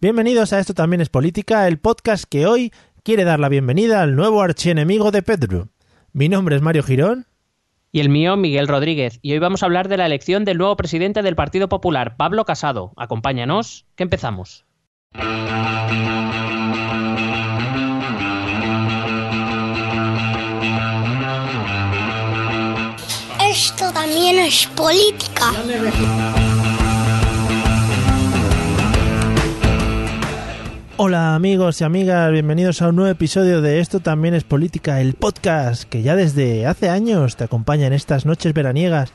Bienvenidos a Esto también es política, el podcast que hoy quiere dar la bienvenida al nuevo archienemigo de Pedro. Mi nombre es Mario Girón. Y el mío, Miguel Rodríguez. Y hoy vamos a hablar de la elección del nuevo presidente del Partido Popular, Pablo Casado. Acompáñanos, que empezamos. También es política. Hola amigos y amigas, bienvenidos a un nuevo episodio de Esto también es política, el podcast que ya desde hace años te acompaña en estas noches veraniegas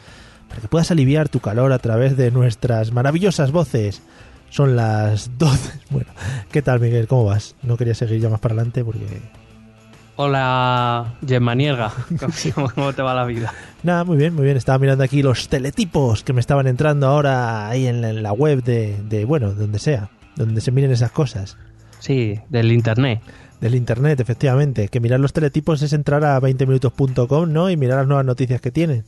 para que puedas aliviar tu calor a través de nuestras maravillosas voces. Son las 12. Bueno, ¿qué tal Miguel? ¿Cómo vas? No quería seguir ya más para adelante porque... Hola, Gemma Nielga. ¿Cómo, te va la vida? Nada, muy bien, muy bien. Estaba mirando aquí los teletipos que me estaban entrando ahora ahí en la, en la web de, de, bueno, donde sea, donde se miren esas cosas. Sí, del internet. Del internet, efectivamente. Que mirar los teletipos es entrar a 20minutos.com, ¿no? Y mirar las nuevas noticias que tienen.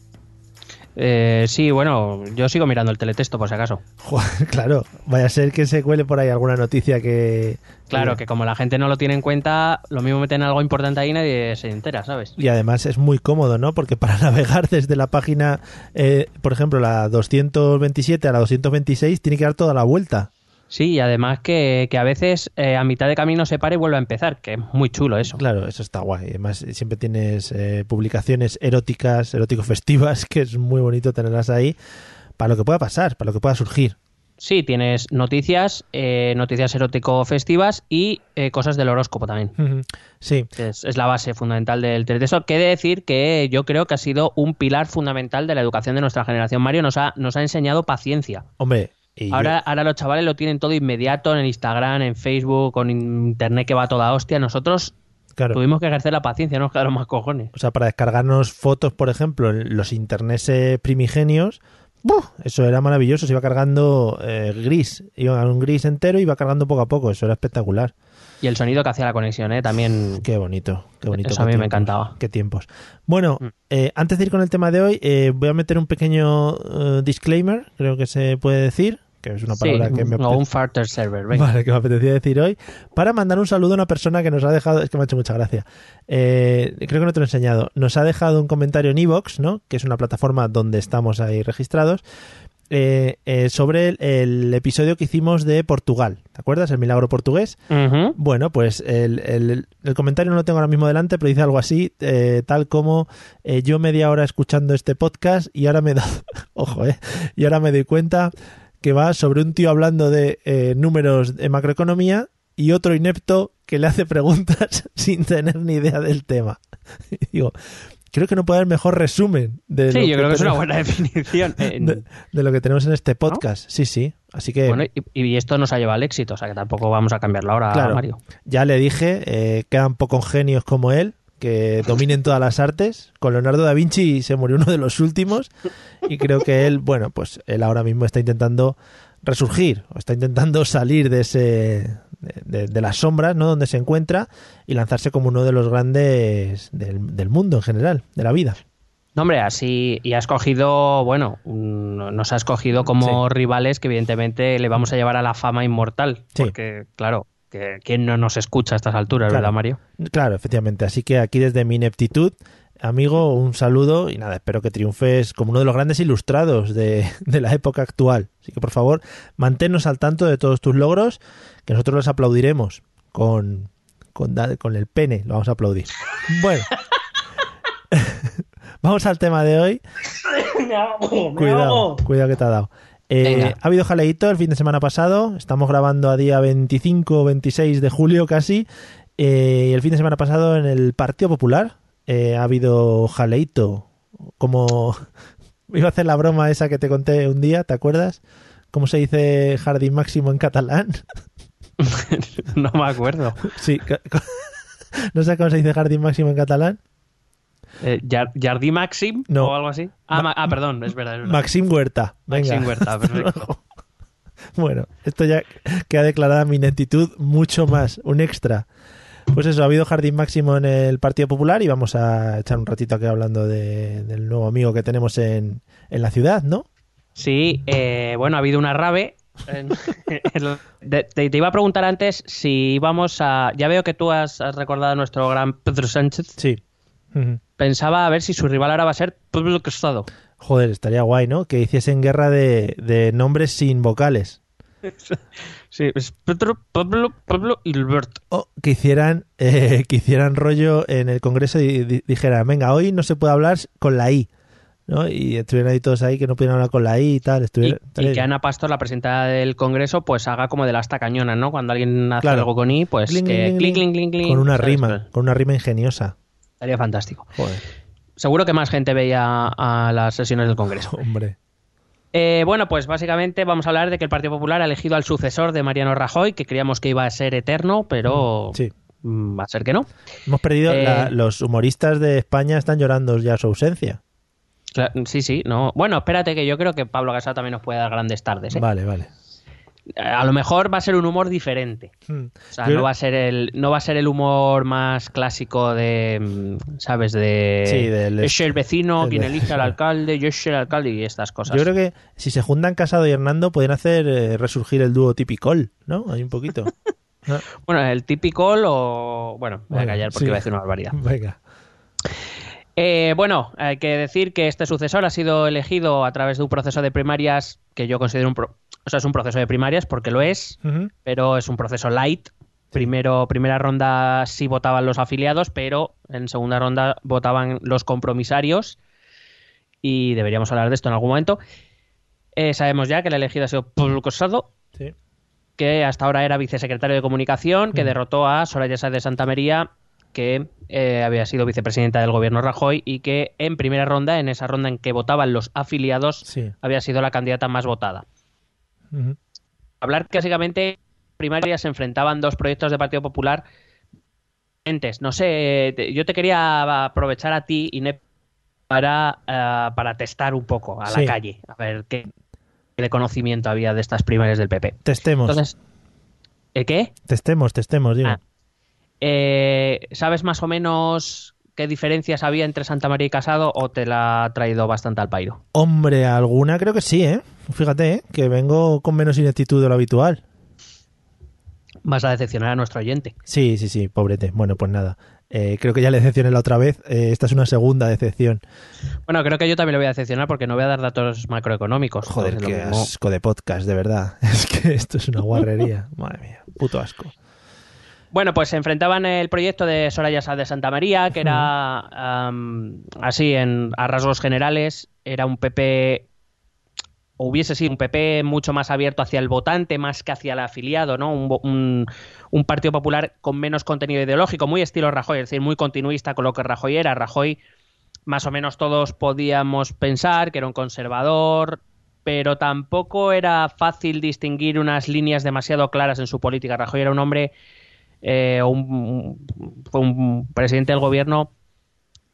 Eh, sí, bueno, yo sigo mirando el teletexto por si acaso. Joder, claro, vaya a ser que se cuele por ahí alguna noticia que... Claro, que como la gente no lo tiene en cuenta, lo mismo meten algo importante ahí y nadie se entera, ¿sabes? Y además es muy cómodo, ¿no? Porque para navegar desde la página, eh, por ejemplo, la 227 a la 226, tiene que dar toda la vuelta. Sí, y además que, que a veces eh, a mitad de camino se para y vuelve a empezar, que es muy chulo eso. Claro, eso está guay. Además, siempre tienes eh, publicaciones eróticas, erótico-festivas, que es muy bonito tenerlas ahí para lo que pueda pasar, para lo que pueda surgir. Sí, tienes noticias, eh, noticias erótico-festivas y eh, cosas del horóscopo también. Sí, Es, es la base fundamental del teletexto. Que de decir que yo creo que ha sido un pilar fundamental de la educación de nuestra generación. Mario nos ha, nos ha enseñado paciencia. hombre. Y yo- Ahora, ahora los chavales lo tienen todo inmediato en Instagram, en Facebook, con internet que va toda hostia. Nosotros claro. tuvimos que ejercer la paciencia, no nos quedaron más cojones. O sea, para descargarnos fotos, por ejemplo, en los interneses primigenios, ¡buf! eso era maravilloso. Se iba cargando eh, gris, iba a un gris entero y iba cargando poco a poco. Eso era espectacular. Y el sonido que hacía la conexión, ¿eh? También. Qué bonito, qué bonito. Eso a mí me encantaba. Qué tiempos. Bueno, Mm. eh, antes de ir con el tema de hoy, eh, voy a meter un pequeño eh, disclaimer, creo que se puede decir, que es una Sí, palabra que me o apetece- un farter server, venga. Vale, que me apetecía decir hoy, para mandar un saludo a una persona que nos ha dejado, es que me ha hecho mucha gracia, Eh, creo que no te lo he enseñado, nos ha dejado un comentario en Evox, ¿no? que es una plataforma donde estamos ahí registrados, eh, eh, sobre el, el episodio que hicimos de Portugal. ¿Te acuerdas? El milagro portugués. Bueno, pues el, el- el comentario no lo tengo ahora mismo delante, pero dice algo así, eh, tal como yo media hora escuchando este podcast y ahora me da, ojo, eh, y ahora me doy cuenta que va sobre un tío hablando de eh, números de macroeconomía y otro inepto que le hace preguntas sin tener ni idea del tema. Digo, creo que no puede haber mejor resumen de, lo Sí, yo creo que es una buena definición. De, de lo que tenemos en este podcast. Sí, sí. Así que bueno, y, y esto nos ha llevado al éxito, o sea que tampoco vamos a cambiarlo ahora, Claro. Mario. Ya le dije, eh, quedan pocos genios como él que dominen todas las artes. Con Leonardo da Vinci se murió uno de los últimos y creo que él, bueno, pues él ahora mismo está intentando resurgir, o está intentando salir de ese de, de- las sombras, ¿no? Donde se encuentra y lanzarse como uno de los grandes del, del mundo en general, de la vida. No, hombre, así, y ha escogido, bueno, nos ha escogido como rivales que evidentemente le vamos a llevar a la fama inmortal. Sí. Porque, claro, que ¿quién no nos escucha a estas alturas, Claro. verdad, Mario? Claro, efectivamente. Así que aquí desde mi ineptitud, amigo, un saludo y nada, espero que triunfes como uno de los grandes ilustrados de, de la época actual. Así que por favor, manténnos al tanto de todos tus logros, que nosotros los aplaudiremos con, con, el pene, lo vamos a aplaudir. Bueno. Vamos al tema de hoy. Cuidado, cuidado que te ha dado. Eh, ha habido jaleíto el fin de semana pasado. Estamos grabando a día 25 o 26 de julio casi. Eh, y el fin de semana pasado en el Partido Popular eh, ha habido jaleíto. Como iba a hacer la broma esa que te conté un día, ¿te acuerdas? ¿Cómo se dice jardín máximo en catalán? no me acuerdo. sí. ¿No sabes cómo se dice jardín máximo en catalán? Eh, ¿Jardí Maxim No. o algo así? Ah, ma- ah, perdón, es verdad. Es. Maxim Huerta. Venga. Maxim Huerta, perfecto. Bueno, esto ya queda declarada mi ineptitud mucho más, un extra. Pues eso, ha habido jardín máximo en el Partido Popular y vamos a echar un ratito aquí hablando de- del nuevo amigo que tenemos en, en la ciudad, ¿no? Sí, eh, bueno, ha habido una rave. en- en- de- te, te iba a preguntar antes si íbamos a... Ya veo que tú has, has recordado a nuestro gran Pedro Sánchez. Sí. Pensaba a ver si su rival ahora va a ser Pablo Casado. Joder, estaría guay, ¿no? Que hiciesen guerra de, de nombres sin vocales. Sí, es Pedro, Pablo, Pablo y Albert. O que hicieran, eh, que hicieran rollo en el Congreso y di- dijeran, venga, hoy no se puede hablar con la I. ¿no? Y estuvieran ahí todos ahí que no pudieran hablar con la I y tal. Y, estuviera- y que Ana Pastor, la presidenta del Congreso, pues haga como de la asta cañona, ¿no? Cuando alguien hace Claro. algo con I, pues Cling, que cling, cling, con una ¿sabes? rima, Pues, con una rima ingeniosa. Estaría fantástico. Joder, Seguro que más gente veía a las sesiones del Congreso. hombre. Eh, bueno, pues básicamente vamos a hablar de que el Partido Popular ha elegido al sucesor de Mariano Rajoy, que creíamos que iba a ser eterno, pero Sí. mm, va a ser que no. Hemos perdido, Eh, la- los humoristas de España están llorando ya su ausencia. Sí, sí, no. Bueno, espérate que yo creo que Pablo Casado también nos puede dar grandes tardes. ¿eh? Vale, vale. A lo mejor va a ser un humor diferente. Hmm. O sea, Yo- no va a ser el, no va a ser el humor más clásico de, mm, ¿sabes? De Sí, del- es el vecino quien elige al alcalde, yo soy el alcalde y estas cosas. Yo creo que si se juntan Casado y Hernando pueden hacer eh, resurgir el dúo tipicol, ¿no? Hay un poquito. Ah, Bueno, el típico o bueno, voy a Bueno, callar porque sí. iba a decir una barbaridad. Venga. Eh, bueno, hay que decir que este sucesor ha sido elegido a través de un proceso de primarias que yo considero un... pro- o sea, es un proceso de primarias porque lo es, pero es un proceso light. Primero, primera ronda sí votaban los afiliados, pero en segunda ronda votaban los compromisarios y deberíamos hablar de esto en algún momento. Eh, sabemos ya que el elegido ha sido Pablo Casado, Sí. que hasta ahora era vicesecretario de comunicación, que derrotó a Soraya Sáez de Santa María, que eh, había sido vicepresidenta del gobierno Rajoy y que en primera ronda, en esa ronda en que votaban los afiliados, Sí. había sido la candidata más votada. Ujú. Hablar que básicamente primarias se enfrentaban dos proyectos de Partido Popular. No sé, yo te quería aprovechar a ti, Inep, para, eh, para testar un poco a Sí. la calle, a ver qué, qué conocimiento había de estas primarias del PP. Testemos, Entonces, ¿eh, ¿qué? testemos, testemos, digo. Ah. Eh, ¿Sabes más o menos qué diferencias había entre Santa María y Casado o te la ha traído bastante al pairo? Hombre, alguna creo que sí, ¿eh? Fíjate, ¿eh? que vengo con menos ineptitud de lo habitual. Vas a decepcionar a nuestro oyente. Sí, sí, sí, pobrete. Bueno, pues nada. Eh, creo que ya le decepcioné la otra vez. eh, esta es una segunda decepción. Bueno, creo que yo también le voy a decepcionar porque no voy a dar datos macroeconómicos. Joder, qué asco de podcast, de verdad. Es que esto es una guarrería. Madre mía, puto asco. Bueno, pues se enfrentaban el proyecto de Soraya Sá de Santa María, que era así en, a rasgos generales, era un PP o hubiese sido un PP mucho más abierto hacia el votante más que hacia el afiliado, ¿no? Un Partido Popular con menos contenido ideológico, muy estilo Rajoy, es decir, muy continuista con lo que Rajoy era. Rajoy, más o menos todos podíamos pensar que era un conservador, pero tampoco era fácil distinguir unas líneas demasiado claras en su política. Rajoy era un hombre, eh, un- fue un presidente del gobierno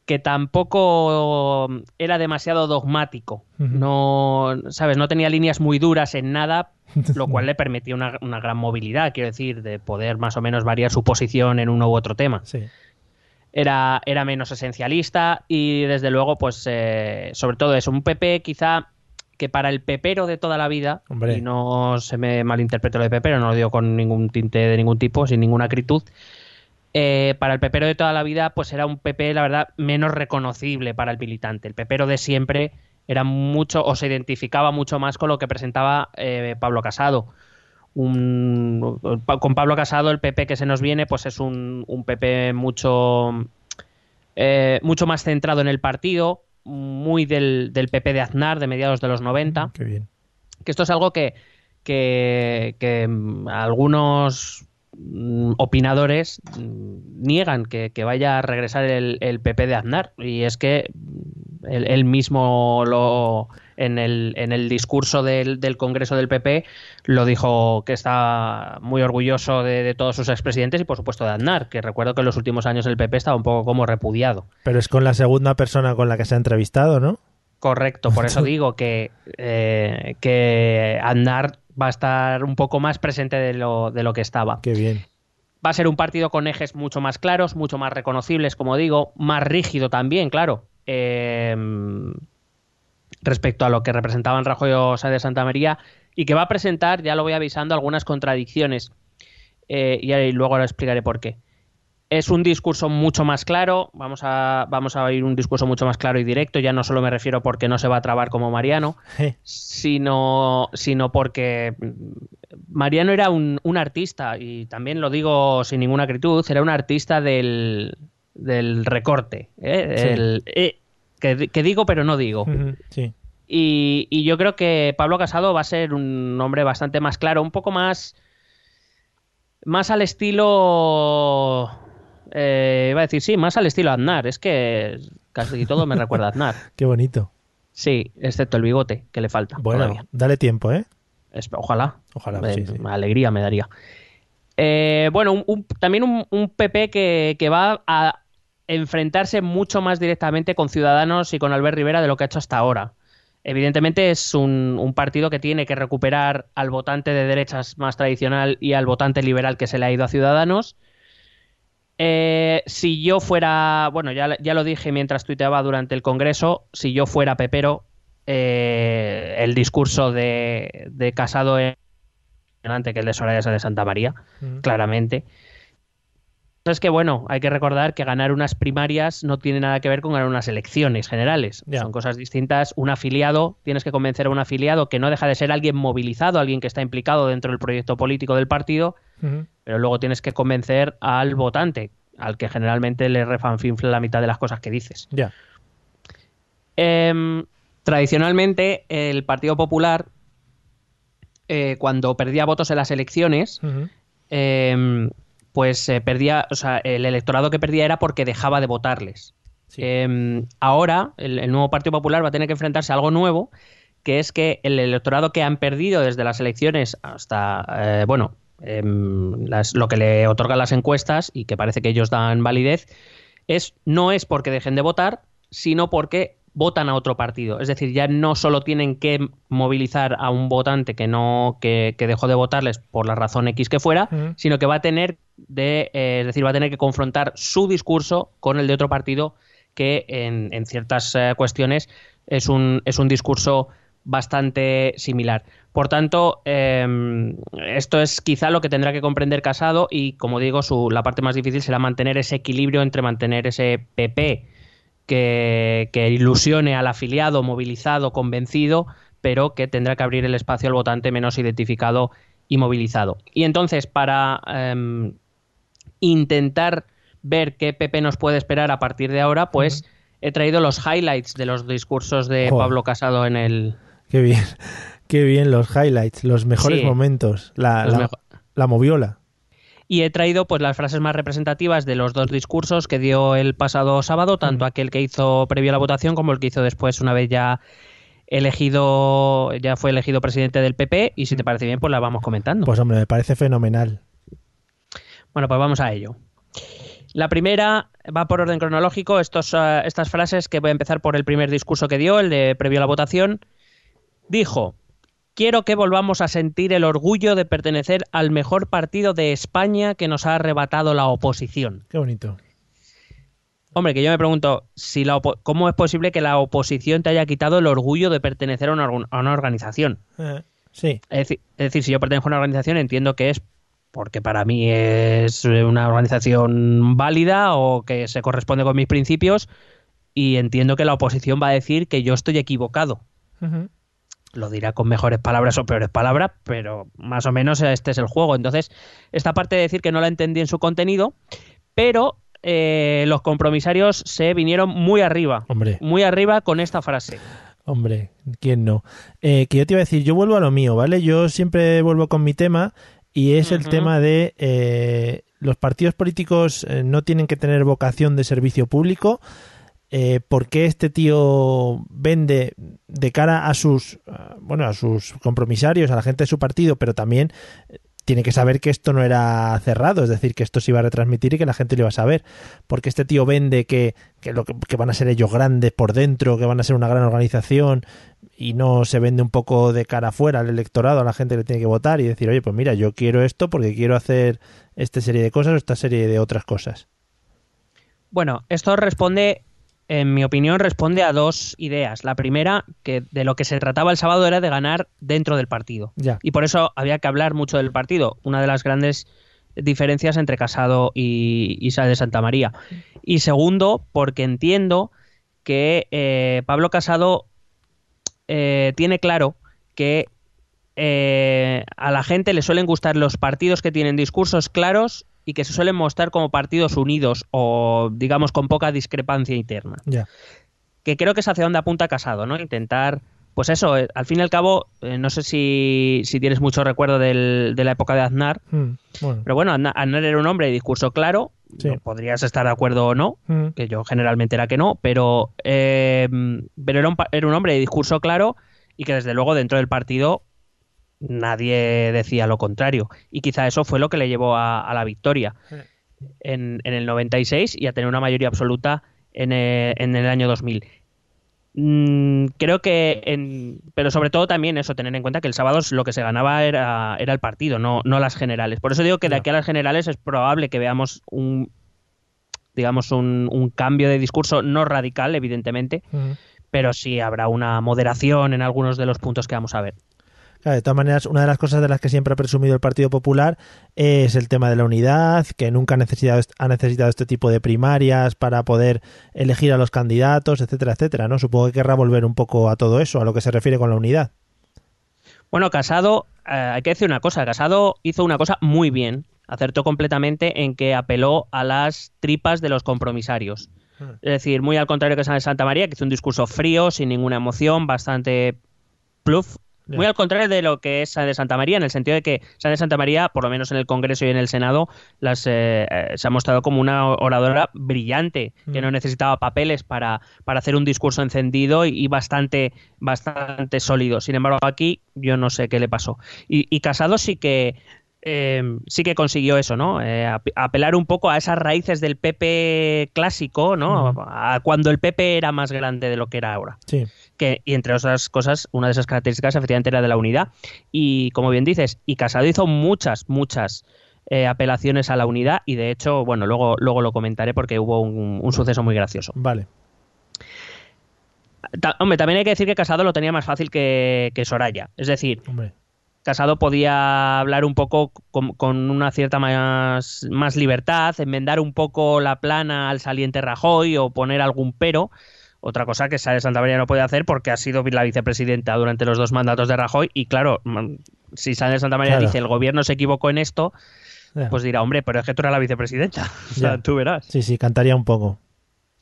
que tampoco era demasiado dogmático. No, sabes, no tenía líneas muy duras en nada, lo cual le permitía una, una gran movilidad, quiero decir, de poder más o menos variar su posición en uno u otro tema. Sí. Era, era menos esencialista y desde luego, pues, eh, sobre todo es un PP quizá que para el pepero de toda la vida, Hombre. y no se me malinterprete lo de pepero, no lo digo con ningún tinte de ningún tipo, sin ninguna acritud, eh, para el pepero de toda la vida, pues era un PP, la verdad, menos reconocible para el militante. El pepero de siempre era mucho, o se identificaba mucho más con lo que presentaba eh, Pablo Casado. Un- con Pablo Casado, el PP que se nos viene, pues es un, un PP mucho, eh, mucho más centrado en el partido, muy del, del PP de Aznar de mediados de los 90 Qué bien. que esto es algo que, que, que, mm, algunos mm, opinadores mm, niegan que, que vaya a regresar el, el PP de Aznar y es que él, él mismo lo en el, en el discurso del, del Congreso del PP lo dijo que está muy orgulloso de, de todos sus expresidentes y por supuesto de Aznar, que recuerdo que en los últimos años el PP estaba un poco como repudiado. Pero es con la segunda persona con la que se ha entrevistado, ¿no? Correcto, por eso digo que, eh, que Aznar va a estar un poco más presente de lo, de lo que estaba. Qué bien. Va a ser un partido con ejes mucho más claros, mucho más reconocibles, como digo, más rígido también, claro. Eh, respecto a lo que representaban Rajoy o Sá de Santa María, y que va a presentar, ya lo voy avisando, algunas contradicciones. Eh, y ahí luego lo explicaré por qué. Es un discurso mucho más claro, vamos a, vamos a oír un discurso mucho más claro y directo, ya no solo me refiero porque no se va a trabar como Mariano, sino, sino porque Mariano era un, un artista, y también lo digo sin ninguna acritud, era un artista del, del recorte, ¿eh? Sí. El, eh, que, que digo pero no digo. Sí. Y, y yo creo que Pablo Casado va a ser un hombre bastante más claro, un poco más. Más al estilo. eh, iba a decir, sí, más al estilo Aznar. Es que casi todo me recuerda a Aznar. Qué bonito. Sí, excepto el bigote, que le falta. Bueno, todavía. dale tiempo, ¿eh? Ojalá. Ojalá, sí, sí. Alegría me daría. Eh, bueno, un- un- también un, un PP que, que va a enfrentarse mucho más directamente con Ciudadanos y con Albert Rivera de lo que ha hecho hasta ahora. Evidentemente es un, un partido que tiene que recuperar al votante de derechas más tradicional y al votante liberal que se le ha ido a Ciudadanos. Eh, si yo fuera, bueno, ya, ya lo dije mientras tuiteaba durante el Congreso, si yo fuera pepero, eh, el discurso de, de Casado es que el de Soraya de Santa María, claramente. Es que, bueno, hay que recordar que ganar unas primarias no tiene nada que ver con ganar unas elecciones generales. Son cosas distintas. Un afiliado, tienes que convencer a un afiliado que no deja de ser alguien movilizado, alguien que está implicado dentro del proyecto político del partido, pero luego tienes que convencer al votante, al que generalmente le refanfinfla la mitad de las cosas que dices. Ya. Em, tradicionalmente, el Partido Popular, eh, cuando perdía votos en las elecciones, pues eh, perdía, o sea, el electorado que perdía era porque dejaba de votarles. Sí. Em, ahora, el, el nuevo Partido Popular va a tener que enfrentarse a algo nuevo, que es que el electorado que han perdido desde las elecciones hasta, eh, bueno, em, las- lo que le otorgan las encuestas y que parece que ellos dan validez, es no es porque dejen de votar, sino porque votan a otro partido. Es decir, ya no solo tienen que movilizar a un votante que no que, que dejó de votarles por la razón X que fuera, sino que va a tener de, eh, es decir, va a tener que confrontar su discurso con el de otro partido que en, en ciertas eh, cuestiones es un, es un discurso bastante similar. Por tanto, eh, esto es quizá lo que tendrá que comprender Casado y, como digo, su, la parte más difícil será mantener ese equilibrio entre mantener ese PP que, que ilusione al afiliado, movilizado, convencido, pero que tendrá que abrir el espacio al votante menos identificado y movilizado. Y entonces, para eh, intentar ver qué PP nos puede esperar a partir de ahora, pues he traído los highlights de los discursos de Joder. Pablo Casado en el, Qué bien, qué bien los highlights, los mejores Sí. momentos, la, Los la, mejo- la moviola. Y he traído pues las frases más representativas de los dos discursos que dio el pasado sábado, tanto aquel que hizo previo a la votación como el que hizo después una vez ya elegido ya fue elegido presidente del PP y si te parece bien pues la vamos comentando. Pues hombre, me parece fenomenal. Bueno, pues vamos a ello. La primera va por orden cronológico. Estos, eh, estas frases que voy a empezar por el primer discurso que dio, el de previo a la votación. Dijo: Quiero que volvamos a sentir el orgullo de pertenecer al mejor partido de España que nos ha arrebatado la oposición. Qué bonito. Hombre, que yo me pregunto, si la ¿cómo es posible que la oposición te haya quitado el orgullo de pertenecer a una, a una organización? Eh, sí, Es decir, es decir, si yo pertenezco a una organización, entiendo que es porque para mí es una organización válida o que se corresponde con mis principios y entiendo que la oposición va a decir que yo estoy equivocado. Lo dirá con mejores palabras o peores palabras, pero más o menos este es el juego. Entonces, esta parte de decir que no la entendí en su contenido, pero eh, los compromisarios se vinieron muy arriba, Hombre. muy arriba con esta frase. Hombre, ¿quién no? Eh, que yo te iba a decir, yo vuelvo a lo mío, ¿vale? Yo siempre vuelvo con mi tema y es el tema de eh, los partidos políticos eh, no tienen que tener vocación de servicio público. Eh, ¿Por qué este tío vende de cara a sus, ah, bueno, a sus compromisarios, a la gente de su partido, pero también eh, tiene que saber que esto no era cerrado, es decir, que esto se iba a retransmitir y que la gente lo iba a saber. Porque este tío vende que, que, lo que van a ser ellos grandes por dentro, que van a ser una gran organización y no se vende un poco de cara afuera al electorado, a la gente que tiene que votar y decir, oye, pues mira, yo quiero esto porque quiero hacer esta serie de cosas o esta serie de otras cosas. Bueno, esto responde, en mi opinión, responde a dos ideas. La primera, que de lo que se trataba el sábado era de ganar dentro del partido. Ya. Y por eso había que hablar mucho del partido. Una de las grandes diferencias entre Casado y Isa de Santa María. Y segundo, porque entiendo que eh, Pablo Casado eh, tiene claro que eh, a la gente le suelen gustar los partidos que tienen discursos claros y que se suelen mostrar como partidos unidos o digamos con poca discrepancia interna que creo que es hacia donde apunta Casado, ¿no? Intentar, pues eso, eh, al fin y al cabo, eh, no sé si, si tienes mucho recuerdo del- de la época de Aznar, Mm, bueno. pero bueno, Aznar, Aznar era un hombre de discurso claro, Sí. no podrías estar de acuerdo o no, Mm, que yo generalmente era que no, pero, eh, pero era, un, era un hombre de discurso claro y que desde luego dentro del partido nadie decía lo contrario. Y quizá eso fue lo que le llevó a, a la victoria en, en el 96 y a tener una mayoría absoluta en el, en el año 2000. Mm, creo que, en, pero sobre todo también eso, tener en cuenta que el sábado lo que se ganaba era, era el partido, no, no las generales. Por eso digo que de aquí a las generales es probable que veamos un, digamos, un, un cambio de discurso, no radical, evidentemente, pero sí habrá una moderación en algunos de los puntos que vamos a ver. Claro, de todas maneras, una de las cosas de las que siempre ha presumido el Partido Popular es el tema de la unidad, que nunca ha necesitado, ha necesitado este tipo de primarias para poder elegir a los candidatos, etcétera, etcétera, ¿no? Supongo que querrá volver un poco a todo eso, a lo que se refiere con la unidad. Bueno, Casado, eh, hay que decir una cosa, Casado hizo una cosa muy bien, acertó completamente en que apeló a las tripas de los compromisarios. Es decir, muy al contrario que San de Santa María, que hizo un discurso frío, sin ninguna emoción, bastante pluf. Muy al contrario de lo que es San de Santa María, en el sentido de que San de Santa María, por lo menos en el Congreso y en el Senado, las, eh, eh, se ha mostrado como una oradora brillante, que Mm. no necesitaba papeles para, para hacer un discurso encendido y, y bastante, bastante sólido. Sin embargo, aquí yo no sé qué le pasó. Y, y Casado sí que eh, sí que consiguió eso, ¿no? Eh, ap- apelar un poco a esas raíces del PP clásico, ¿no? A cuando el PP era más grande de lo que era ahora Sí. que, y entre otras cosas, una de esas características efectivamente era de la unidad. Y como bien dices, y Casado hizo muchas, muchas eh, apelaciones a la unidad y de hecho, bueno, luego, luego lo comentaré porque hubo un, un suceso muy gracioso. Vale. Ta- hombre, también hay que decir que Casado lo tenía más fácil que, que Soraya. Es decir, Hombre, Casado podía hablar un poco con, con una cierta más, más libertad, enmendar un poco la plana al saliente Rajoy o poner algún pero. Otra cosa que Sáenz de Santa María no puede hacer porque ha sido la vicepresidenta durante los dos mandatos de Rajoy. Y claro, mm, si Sáenz de Santa María Claro. dice el gobierno se equivocó en esto, pues dirá, hombre, pero es que tú eras la vicepresidenta. O sea, Ya. tú verás. sí, sí, cantaría un poco.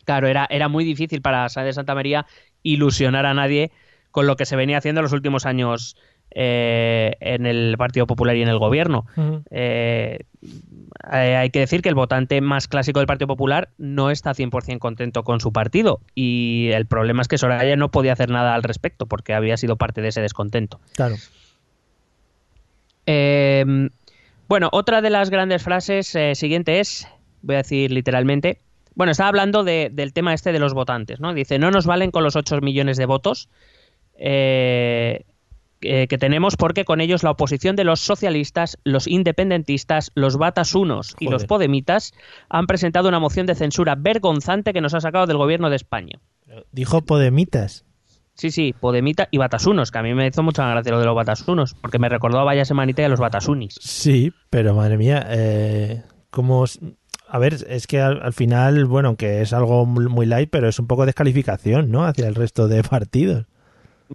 Claro, era, era muy difícil para Sáenz de Santa María ilusionar a nadie con lo que se venía haciendo en los últimos años eh, en el Partido Popular y en el gobierno. Eh, eh, hay que decir que el votante más clásico del Partido Popular no está 100% contento con su partido y el problema es que Soraya no podía hacer nada al respecto porque había sido parte de ese descontento. Claro. Eh, bueno, otra de las grandes frases siguiente es, voy a decir literalmente, bueno, estaba hablando de- del tema este de los votantes, ¿no? Dice, no nos valen con los 8 millones de votos eh, que, que tenemos porque con ellos la oposición de los socialistas, los independentistas, los batasunos y los podemitas han presentado una moción de censura vergonzante que nos ha sacado del gobierno de España. Dijo Podemitas. Sí, sí, Podemita y Batasunos, que a mí me hizo mucha gracia lo de los Batasunos, porque me recordó a Vaya Semanita y a los Batasunis. Sí, pero madre mía, eh, como... A ver, es que al, al final, bueno, que es algo muy light, pero es un poco descalificación, ¿no? Hacia el resto de partidos.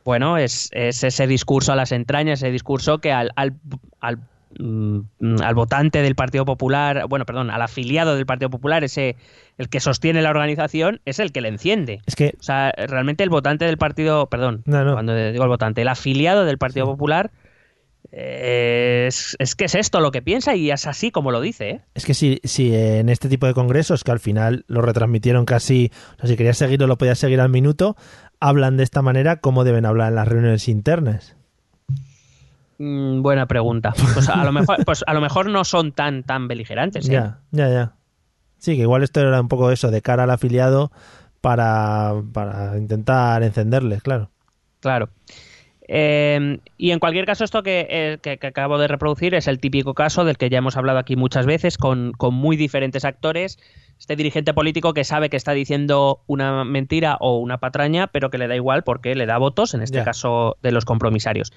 Bueno, es, es ese discurso a las entrañas, ese discurso que al, al, al, mm, al votante del Partido Popular, bueno, perdón, al afiliado del Partido Popular, ese el que sostiene la organización, es el que le enciende. Es que, O sea, realmente el votante del partido, perdón, No, no. cuando digo el votante, el afiliado del Partido Popular, es, es que es esto lo que piensa y es así como lo dice, ¿eh? es que si, si en este tipo de congresos, que al final lo retransmitieron casi, o sea, si querías seguirlo, lo podías seguir al minuto, hablan de esta manera, ¿cómo deben hablar en las reuniones internas? Mm, buena pregunta. Pues a lo mejor, pues a lo mejor no son tan, tan beligerantes, ¿eh? Ya, ya, ya. Sí, que igual esto era un poco eso, de cara al afiliado para, para intentar encenderles, claro. Claro. Eh, y en cualquier caso, esto que, eh, que- que acabo de reproducir es el típico caso del que ya hemos hablado aquí muchas veces, con, con muy diferentes actores. Este dirigente político que sabe que está diciendo una mentira o una patraña, pero que le da igual porque le da votos, en este caso de los compromisarios.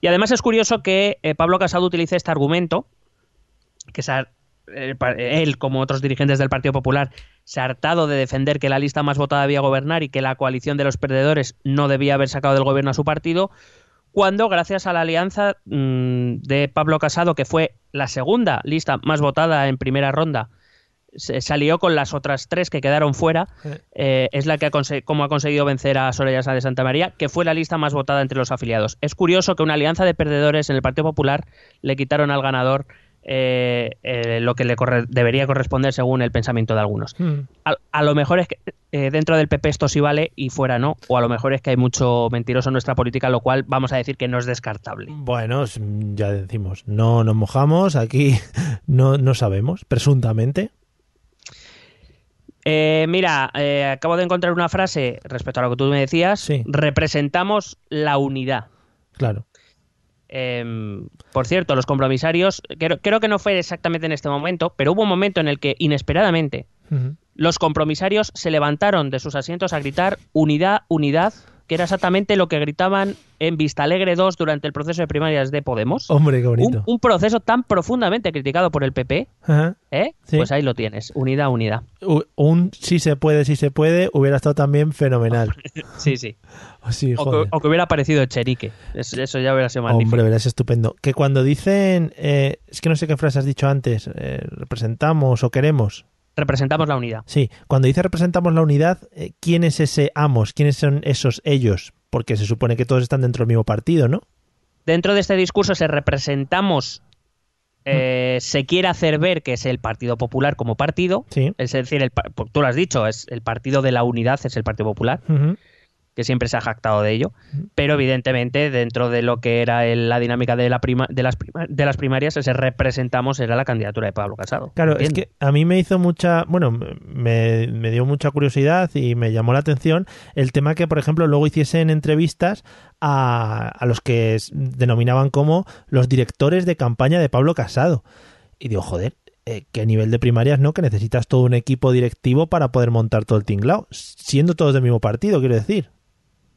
Y además es curioso que eh, Pablo Casado utilice este argumento, que ha- eh, él, como otros dirigentes del Partido Popular, se ha hartado de defender que la lista más votada debía gobernar y que la coalición de los perdedores no debía haber sacado del gobierno a su partido, cuando gracias a la alianza mm, de Pablo Casado, que fue la segunda lista más votada en primera ronda, se salió con las otras tres que quedaron fuera, eh, es la que ha como ha conseguido vencer a Soraya Sáenz de Santa María, que fue la lista más votada entre los afiliados. Es curioso que una alianza de perdedores en el Partido Popular le quitaron al ganador eh, eh, lo que le corre- debería corresponder según el pensamiento de algunos. A, a lo mejor es que eh, dentro del PP esto sí vale y fuera no, o a lo mejor es que hay mucho mentiroso en nuestra política, lo cual vamos a decir que no es descartable. Bueno, ya decimos, no nos mojamos, aquí no, no sabemos, presuntamente. Mira, acabo de encontrar una frase respecto a lo que tú me decías. Sí. Representamos la unidad. Claro. Eh, por cierto, los compromisarios, creo, creo que no fue exactamente en este momento, pero hubo un momento en el que inesperadamente los compromisarios se levantaron de sus asientos a gritar unidad, unidad, que era exactamente lo que gritaban en Vistalegre 2 durante el proceso de primarias de Podemos. Hombre, qué bonito. un proceso tan profundamente criticado por el PP, Ajá. ¿eh? Sí. Pues ahí lo tienes, unidad, unidad. U- Un si se puede, si se puede, hubiera estado también fenomenal. Sí, sí. Sí, O que, o que hubiera aparecido Cherique. Es- Eso ya hubiera sido magnífico. Hombre, verás estupendo. Que cuando dicen, eh, es que no sé qué frase has dicho antes, eh, representamos o queremos. Representamos la unidad. Sí, cuando dice representamos la unidad, eh, ¿quién es ese amos? ¿Quiénes son esos ellos? Porque se supone que todos están dentro del mismo partido, ¿no? Dentro de este discurso se representamos, eh, se quiere hacer ver que es el Partido Popular como partido. Sí. Es decir, el, tú lo has dicho, es el partido de la unidad, es el Partido Popular. Que siempre se ha jactado de ello. Pero evidentemente, dentro de lo que era el- la dinámica de, la prima- de, las prima- de las primarias, ese representamos era la candidatura de Pablo Casado. Claro, es que a mí me hizo mucha, bueno, me, me dio mucha curiosidad y me llamó la atención el tema que, por ejemplo, luego hiciesen entrevistas a, a los que denominaban como los directores de campaña de Pablo Casado. Y digo, joder, eh, ¿qué nivel de primarias no? Que necesitas todo un equipo directivo para poder montar todo el tinglao, siendo todos del mismo partido, quiero decir.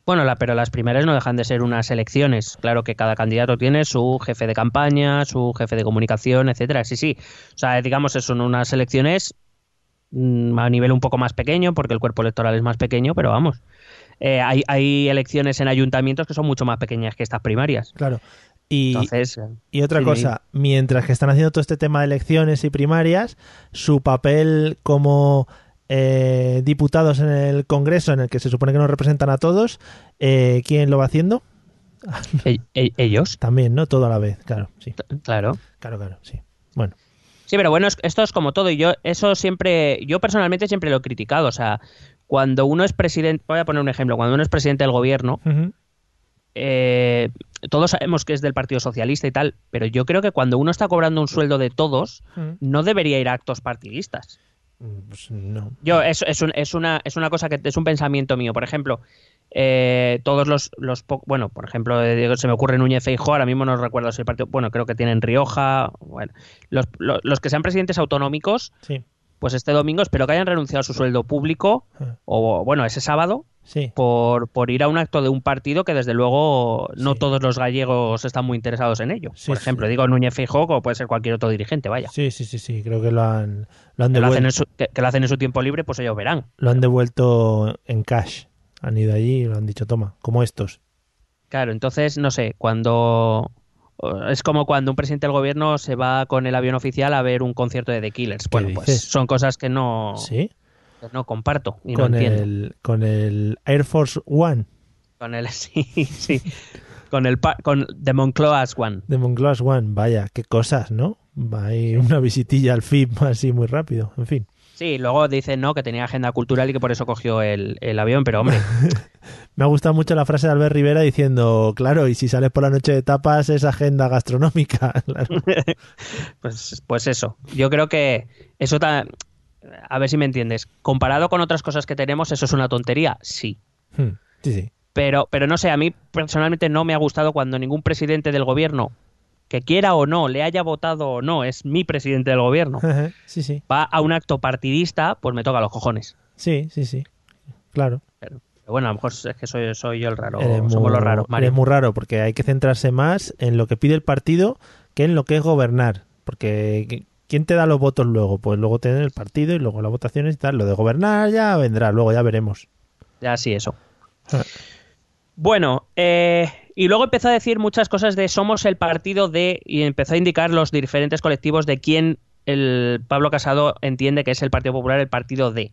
Bueno, la, pero las primarias no dejan de ser unas elecciones. Claro que cada candidato tiene su jefe de campaña, su jefe de comunicación, etcétera. Sí, sí. O sea, digamos, son unas elecciones mm, a nivel un poco más pequeño, porque el cuerpo electoral es más pequeño, pero vamos. Eh, hay, hay elecciones en ayuntamientos que son mucho más pequeñas que estas primarias. Claro. Y, Entonces, y otra sí, cosa, mientras que están haciendo todo este tema de elecciones y primarias, su papel como eh, diputados en el Congreso, en el que se supone que nos representan a todos, eh, ¿quién lo va haciendo? e- e- ellos, También, ¿no? Todo a la vez, claro, sí. claro. Claro, claro, sí. Bueno, Sí, pero bueno, es- esto es como todo. Y yo, eso siempre, yo personalmente siempre lo he criticado. O sea, cuando uno es presidente, voy a poner un ejemplo, cuando uno es presidente del gobierno, eh, todos sabemos que es del Partido Socialista y tal, pero yo creo que cuando uno está cobrando un sueldo de todos, no debería ir a actos partidistas. Pues no. Yo, es, es, un- es una, es una cosa que es un pensamiento mío. Por ejemplo, eh, todos los, los po- bueno, por ejemplo, eh, se me ocurre Núñez Feijóo, ahora mismo no recuerdo si el partido, bueno, creo que tienen Rioja, bueno, los, los, los que sean presidentes autonómicos, Sí, pues este domingo espero que hayan renunciado a su sueldo público, o bueno, ese sábado, sí. por, por ir a un acto de un partido que desde luego no Sí. todos los gallegos están muy interesados en ello. Sí, por ejemplo, digo Núñez Feijóo, como puede ser cualquier otro dirigente, vaya. Sí, sí, sí, sí, creo que lo han, lo han, Que lo, hacen devuelto, en su, que- que lo hacen en su tiempo libre, pues ellos verán. lo han devuelto en cash. Han ido allí y lo han dicho, toma, como estos. Claro, entonces, no sé, cuando... Es como cuando un presidente del gobierno se va con el avión oficial a ver un concierto de The Killers. Bueno, pues son cosas que no, Sí, que no comparto y no con entiendo. el, con el Air Force One Con el... Sí, sí. Con el... Con The Moncloas One. de Moncloas One. Vaya, qué cosas, ¿no? Va ahí una visitilla al FIP así muy rápido. En fin. Sí, luego dicen, ¿no? Que tenía agenda cultural y que por eso cogió el, el avión, pero hombre... Me ha gustado mucho la frase de Albert Rivera diciendo, claro, y si sales por la noche de tapas es agenda gastronómica. Claro. Pues, pues eso. Yo creo que eso ta- A ver si me entiendes. Comparado con otras cosas que tenemos, eso es una tontería. Sí. Hmm, Sí, sí. Pero, pero no sé, a mí personalmente no me ha gustado cuando ningún presidente del gobierno, que quiera o no, le haya votado o no, es mi presidente del gobierno, Sí, sí. va a un acto partidista, pues me toca los cojones. Sí, sí, sí. Claro. Pero, bueno, a lo mejor es que soy, soy yo el raro. Eres somos muy- los raros, Mario. eres muy raro porque hay que centrarse más en lo que pide el partido que en lo que es gobernar. Porque ¿quién te da los votos luego? Pues luego te dan el partido y luego las votaciones y tal. Lo de gobernar ya vendrá, luego ya veremos. Ya sí, eso. Ah. Bueno, eh, y luego empezó a decir muchas cosas de somos el partido de, y empezó a indicar los diferentes colectivos de quién el Pablo Casado entiende que es el Partido Popular, el partido de.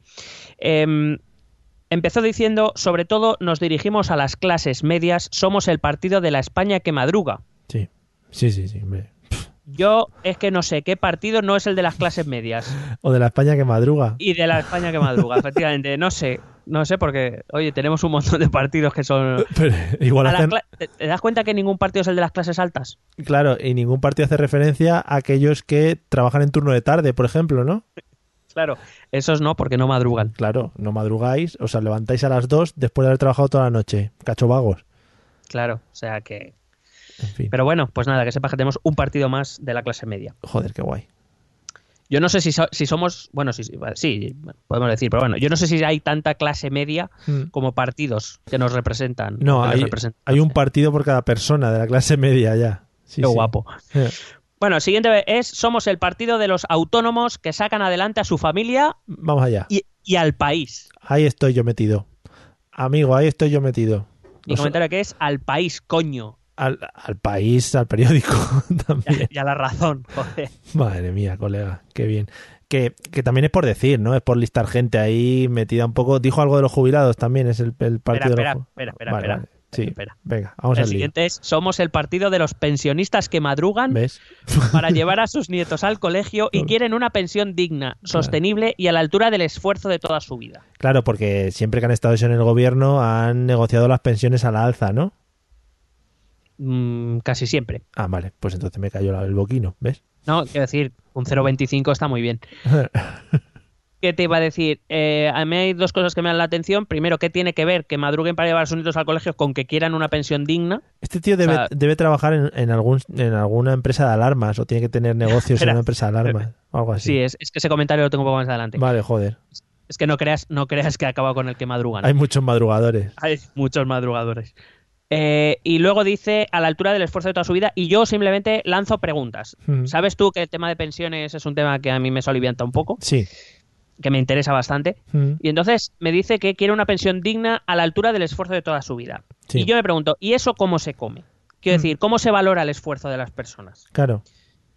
Em, empezó diciendo, sobre todo nos dirigimos a las clases medias, somos el partido de la España que madruga. Sí, sí, sí, sí. Yo es que no sé qué partido no es el de las clases medias O de la España que madruga. y de la España que madruga, efectivamente. No sé, no sé porque, oye, tenemos un montón de partidos que son... Pero igual hacen, ¿Te, te das cuenta que ningún partido es el de las clases altas? claro, y ningún partido hace referencia a aquellos que trabajan en turno de tarde, por ejemplo, ¿no? Claro, esos no, porque no madrugan. Claro, no madrugáis, o sea, levantáis a las 2 después de haber trabajado toda la noche. Cacho vagos. Claro, o sea que... En fin. Pero bueno, pues nada, que sepas que tenemos un partido más de la clase media. Joder, qué guay. Yo no sé si, so- si somos... Bueno, sí, podemos decir, pero bueno, yo no sé si hay tanta clase media Mm. como partidos que nos representan. No, hay, representan. hay un partido por cada persona de la clase media ya. Sí, Qué sí. guapo. Eh, Bueno, siguiente es, somos el partido de los autónomos que sacan adelante a su familia Vamos allá. y, y al país. Ahí estoy yo metido. Amigo, ahí estoy yo metido. Mi comentario que es al país, coño. Al, al país, al periódico también. Y a la razón, joder. Madre mía, colega, qué bien. Que, que también es por decir, ¿no? Es por listar gente ahí metida un poco. Dijo algo de los jubilados también, es el, el partido espera, de los espera, espera, Vale, espera, vale. Sí, espera. venga, vamos el al lío. siguiente es, somos el partido de los pensionistas que madrugan ¿Ves? para llevar a sus nietos al colegio y quieren una pensión digna, sostenible y a la altura del esfuerzo de toda su vida. Claro, porque siempre que han estado ellos en el gobierno han negociado las pensiones a la alza, ¿no? Mm, casi siempre. Ah, vale, pues entonces me cayó el boquino, ¿ves? No, quiero decir, un 0,25 está muy bien. ¿Qué te iba a decir? Eh, a mí hay dos cosas que me dan la atención. Primero, ¿qué tiene que ver que madruguen para llevar a sus nietos al colegio con que quieran una pensión digna? Este tío debe, O sea- debe trabajar en, en algún, en alguna empresa de alarmas o tiene que tener negocios en una empresa de alarmas o algo así. Sí, es, es que ese comentario lo tengo un poco más adelante. Vale, joder. Es que no creas, no creas que acaba con el que madrugan. Hay muchos madrugadores. Hay muchos madrugadores. Eh, y luego dice a la altura del esfuerzo de toda su vida y yo simplemente lanzo preguntas. Mm. ¿Sabes tú que el tema de pensiones es un tema que a mí me solivianta un poco? Sí. Que me interesa bastante. Mm. Y entonces me dice que quiere una pensión digna a la altura del esfuerzo de toda su vida. Sí. Y yo me pregunto, ¿y eso cómo se come? Quiero Mm. decir, ¿cómo se valora el esfuerzo de las personas? Claro.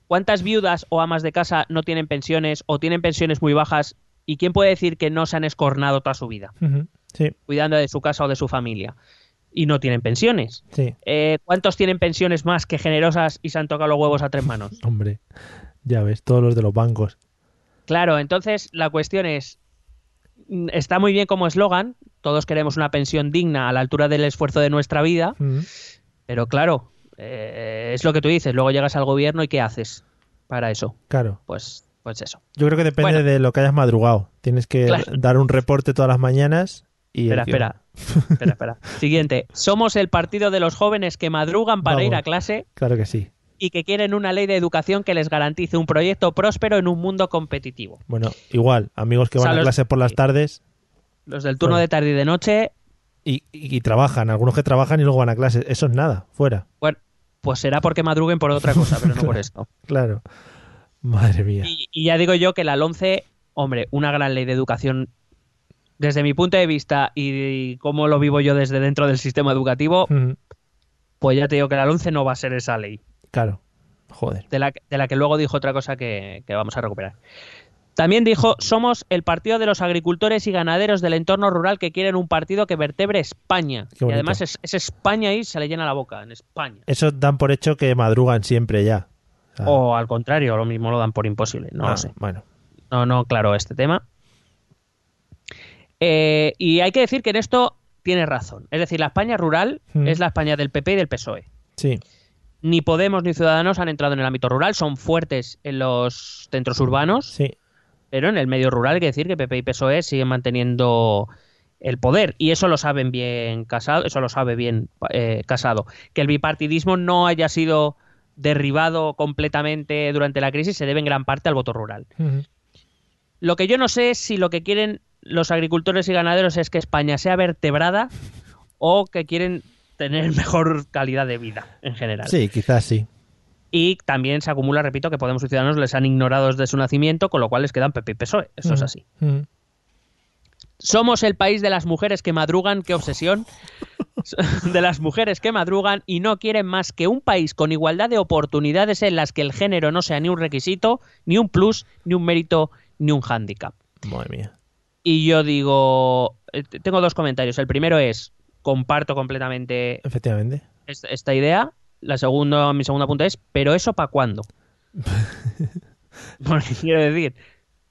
¿Cuántas viudas o amas de casa no tienen pensiones o tienen pensiones muy bajas? ¿Y quién puede decir que no se han escornado toda su vida. Sí, cuidando de su casa o de su familia? Y no tienen pensiones. sí. Eh, ¿Cuántos tienen pensiones más que generosas y se han tocado los huevos a tres manos? Hombre, ya ves, todos los de los bancos. Claro, entonces la cuestión es, mm, está muy bien como eslogan, todos queremos una pensión digna a la altura del esfuerzo de nuestra vida, Mm. pero claro, eh, es lo que tú dices, luego llegas al gobierno y ¿qué haces para eso? Claro. Pues, pues eso. Yo creo que depende Bueno. de lo que hayas madrugado. Tienes que Claro. dar un reporte todas las mañanas y... Espera, espera. espera, espera. Siguiente. Somos el partido de los jóvenes que madrugan para Vamos. ir a clase Claro que sí. y que quieren una ley de educación que les garantice un proyecto próspero en un mundo competitivo. Bueno, igual, amigos que O sea, van a los- clase por las tardes Los del turno Bueno. de tarde y de noche, y, y- y trabajan. Algunos que trabajan y luego van a clase. Eso es nada, fuera. bueno, pues será porque madruguen por otra cosa, pero no por esto. Claro. Madre mía. Y, y ya digo yo que la 11, hombre, una gran ley de educación, desde mi punto de vista y cómo lo vivo yo desde dentro del sistema educativo, Mm, pues ya te digo que la 11 no va a ser esa ley. Claro. Joder. de la, de la que luego dijo otra cosa que, que vamos a recuperar. También dijo, somos el partido de los agricultores y ganaderos del entorno rural que quieren un partido que vertebre España. Y además es, es España y se le llena la boca, en España. Eso dan por hecho que madrugan siempre ya. O al contrario, lo mismo lo dan por imposible, no ah, lo sé. Bueno. No, no, claro, este tema. Eh, y hay que decir que en esto tiene razón. Es decir, la España rural Mm. es la España del PP y del PSOE. Sí. Ni Podemos ni Ciudadanos han entrado en el ámbito rural, son fuertes en los centros urbanos. Sí. Pero en el medio rural hay que decir que PP y PSOE siguen manteniendo el poder y eso lo saben bien casado, eso lo sabe bien eh, casado. Que el bipartidismo no haya sido derribado completamente durante la crisis se debe en gran parte al voto rural. Lo que yo no sé es si lo que quieren los agricultores y ganaderos es que España sea vertebrada o que quieren tener mejor calidad de vida en general. Sí, quizás sí. Y también se acumula, repito, que Podemos y Ciudadanos les han ignorado desde su nacimiento, con lo cual les quedan PP y PSOE. Eso es Ujú. así. Ujú. Somos el país de las mujeres que madrugan, qué obsesión. De las mujeres que madrugan y no quieren más que un país con igualdad de oportunidades en las que el género no sea ni un requisito, ni un plus, ni un mérito, ni un hándicap. Madre mía. Y yo digo, eh, tengo dos comentarios. El primero es, comparto completamente Efectivamente. est- esta idea. La segunda, mi segundo punto es, ¿pero eso para cuándo? Porque quiero decir,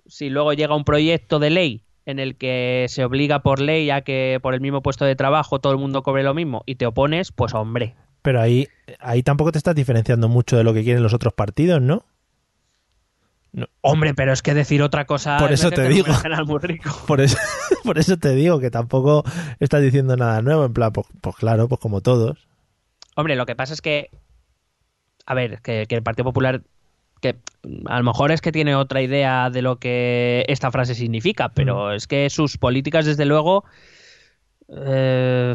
si luego llega un proyecto de ley en el que se obliga por ley a que por el mismo puesto de trabajo todo el mundo cobre lo mismo y te opones, pues hombre. Pero ahí, ahí tampoco te estás diferenciando mucho de lo que quieren los otros partidos, ¿no? Hombre, pero es que decir otra cosa Por es eso te digo. muy rico. Por eso, por eso te digo que tampoco estás diciendo nada nuevo. En plan, pues, pues claro, pues como todos. Hombre, lo que pasa es que, a ver, que, que el Partido Popular, que a lo mejor es que tiene otra idea de lo que esta frase significa, pero es que sus políticas, desde luego, eh,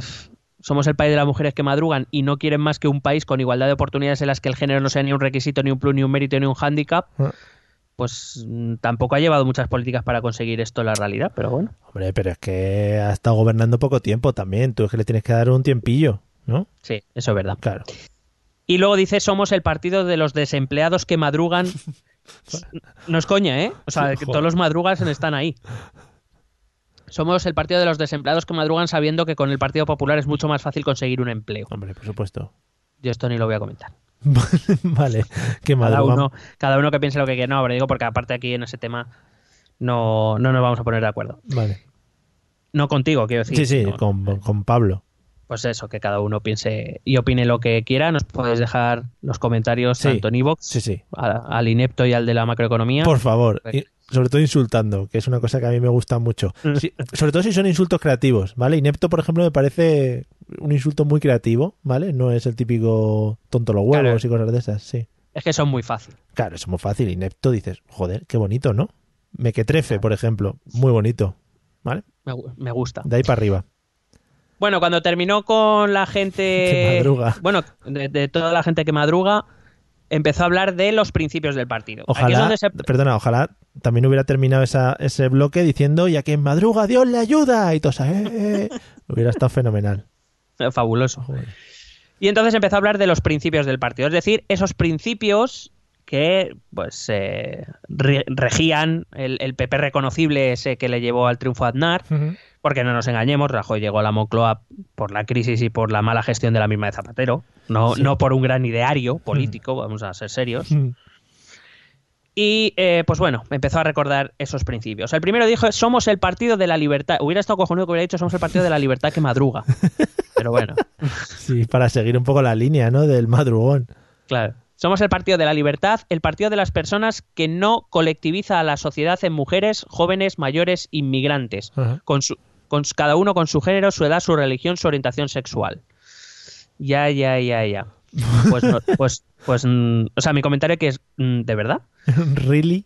somos el país de las mujeres que madrugan y no quieren más que un país con igualdad de oportunidades en las que el género no sea ni un requisito, ni un plus, ni un mérito, ni un hándicap. Ah. Pues mm, tampoco ha llevado muchas políticas para conseguir esto en la realidad, pero bueno. Hombre, pero es que ha estado gobernando poco tiempo también. Tú es que le tienes que dar un tiempillo, ¿no? Sí, eso es verdad. Claro. Y luego dice, somos el partido de los desempleados que madrugan. No es coña, ¿eh? O sea, que todos los madrugas están ahí. Somos el partido de los desempleados que madrugan sabiendo que con el Partido Popular es mucho más fácil conseguir un empleo. Hombre, por supuesto. Yo esto ni lo voy a comentar. vale, que Cada uno, cada uno que piense lo que quiera. No, pero digo porque aparte aquí en ese tema no, no nos vamos a poner de acuerdo. Vale. No contigo, quiero decir. Sí, sí, con, con Pablo. Pues eso, que cada uno piense y opine lo que quiera. Nos podéis dejar los comentarios Sí. tanto en iVoox, Sí, sí. a- al inepto y al de la macroeconomía. Por favor. Y sobre todo insultando, que es una cosa que a mí me gusta mucho. Sí, sobre todo si son insultos creativos, ¿vale? Inepto, por ejemplo, me parece un insulto muy creativo, ¿vale? No es el típico tonto los huevos Claro. y cosas de esas, sí. Es que son muy fácil. Claro, es muy fácil. Inepto dices, joder, qué bonito, ¿no? Mequetrefe, por ejemplo, muy bonito. ¿vale? Me, gu- me gusta. De ahí para arriba. Bueno, cuando terminó con la gente. Que madruga. Bueno, de, de toda la gente que madruga, empezó a hablar de los principios del partido. Ojalá, se- perdona, ojalá también hubiera terminado esa- ese bloque diciendo, y a quien madruga, Dios le ayuda, y todos, "Eh, eh". hubiera estado fenomenal. Fabuloso. Joder. Y entonces empezó a hablar de los principios del partido, es decir, esos principios que pues eh, re- regían el, el PP reconocible ese que le llevó al triunfo a Aznar, porque no nos engañemos, Rajoy llegó a la Moncloa por la crisis y por la mala gestión de la misma de Zapatero, no, Sí. no por un gran ideario político, vamos a ser serios. Y eh, pues bueno, empezó a recordar esos principios. El primero dijo, somos el partido de la libertad. Hubiera estado cojonudo que hubiera dicho, somos el partido de la libertad que madruga. Pero bueno, Sí, para seguir un poco la línea, ¿no? Del madrugón. claro. Somos el partido de la libertad, el partido de las personas que no colectiviza a la sociedad en mujeres, jóvenes, mayores, inmigrantes, con su- con cada uno con su género, su edad, su religión, su orientación sexual. Ya, ya, ya, ya. Pues, no- pues, pues, mm, o sea, mi comentario que es, mm, ¿de verdad? ¿Really?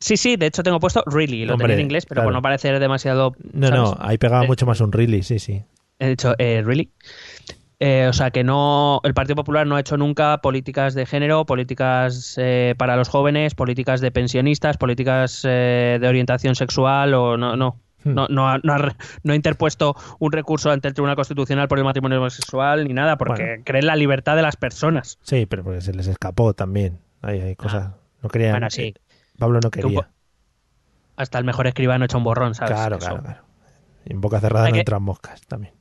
Sí, sí, de hecho tengo puesto really, lo Hombre, tenía en inglés, pero claro. por no parecer demasiado... No, ¿sabes? no, ahí pegaba Eh, mucho más un really, sí, sí. He dicho, eh, ¿really? Eh, o sea, que no, el Partido Popular no ha hecho nunca políticas de género, políticas eh, para los jóvenes, políticas de pensionistas, políticas eh, de orientación sexual o no, no. Hmm. No, no, ha, no, ha, no ha interpuesto un recurso ante el Tribunal Constitucional por el matrimonio homosexual ni nada, porque Bueno. cree en la libertad de las personas. Sí, pero porque se les escapó también. Hay, hay cosas. No querían. Ah. Bueno, sí. eh, Pablo no quería. Hasta el mejor escribano echa un borrón, ¿sabes? Claro, claro, claro. Y en boca cerrada Hay no que- entran moscas también.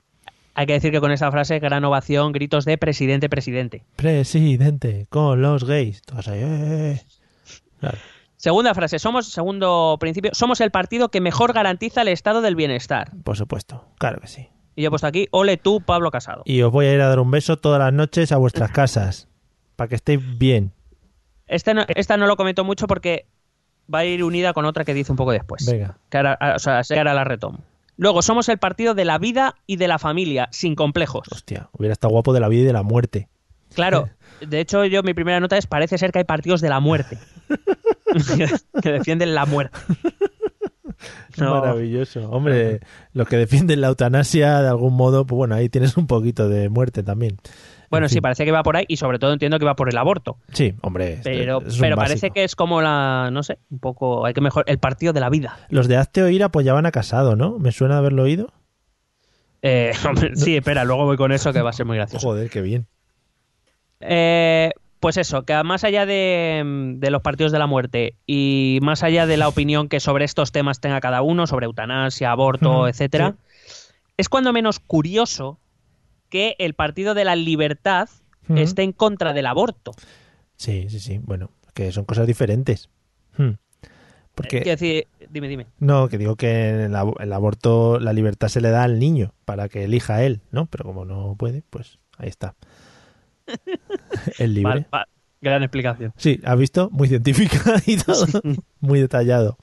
Hay que decir que con esa frase, gran ovación, gritos de presidente, presidente. Presidente, con los gays. Todos ahí, eh, eh. Claro. Segunda frase, somos, segundo principio, somos el partido que mejor garantiza el estado del bienestar. Por supuesto, claro que sí. Y yo he puesto aquí, ole tú, Pablo Casado. Y os voy a ir a dar un beso todas las noches a vuestras casas. Para que estéis bien. Este no- esta no lo comento mucho porque va a ir unida con otra que dice un poco después. Venga. Que ahora, ah, o sea, que ahora la retomo. Luego, somos el partido de la vida y de la familia, sin complejos. Hostia, hubiera estado guapo de la vida y de la muerte. Claro, de hecho, yo mi primera nota es, parece ser que hay partidos de la muerte. que defienden la muerte. No. Maravilloso. Hombre, los que defienden la eutanasia de algún modo, pues bueno, ahí tienes un poquito de muerte también. Bueno, En sí, fin. parece que va por ahí y sobre todo entiendo que va por el aborto. Sí, hombre. Pero, es pero parece que es como la, no sé, un poco, hay que mejorar, el partido de la vida. Los de Hazte Oír apoyaban a Casado, ¿no? ¿Me suena haberlo oído? Eh, hombre, sí, espera, luego voy con eso que va a ser muy gracioso. Joder, qué bien. Eh, pues eso, que más allá de, de los partidos de la muerte y más allá de la opinión que sobre estos temas tenga cada uno, sobre eutanasia, aborto, etcétera, es cuando menos curioso que el partido de la libertad esté en contra del aborto. Sí, sí, sí. Bueno, que son cosas diferentes. Hmm. Porque, decir, dime, dime. no, que digo que el, el aborto, la libertad se le da al niño para que elija él, ¿no? Pero como no puede, pues ahí está. El libre. Vale, gran explicación. Sí, ¿has visto? Muy científica y todo. Muy detallado.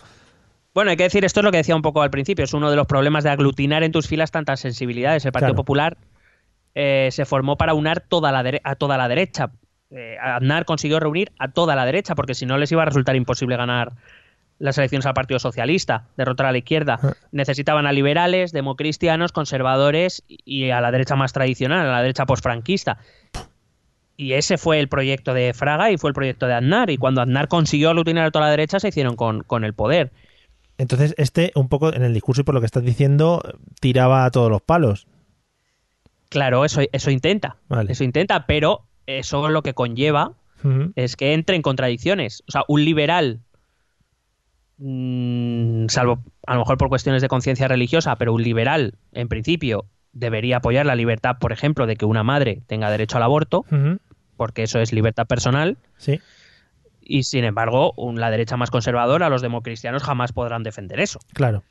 Bueno, hay que decir, esto es lo que decía un poco al principio, es uno de los problemas de aglutinar en tus filas tantas sensibilidades. El Partido Claro. Popular eh, se formó para unar toda la dere- a toda la derecha. Eh, Aznar consiguió reunir a toda la derecha, porque si no les iba a resultar imposible ganar las elecciones al Partido Socialista, derrotar a la izquierda. Ah. Necesitaban a liberales, democristianos, conservadores y a la derecha más tradicional, a la derecha posfranquista. Y ese fue el proyecto de Fraga y fue el proyecto de Aznar. Y cuando Aznar consiguió aglutinar a toda la derecha, se hicieron con, con el poder. Entonces, este, un poco en el discurso y por lo que estás diciendo, tiraba a todos los palos. Claro, eso, eso intenta. Vale. Eso intenta, pero eso lo que conlleva es que entre en contradicciones. O sea, un liberal, mm, salvo a lo mejor por cuestiones de conciencia religiosa, pero un liberal, en principio, debería apoyar la libertad, por ejemplo, de que una madre tenga derecho al aborto, porque eso es libertad personal. Sí. Y sin embargo, un- la derecha más conservadora, los democristianos jamás podrán defender eso. Claro.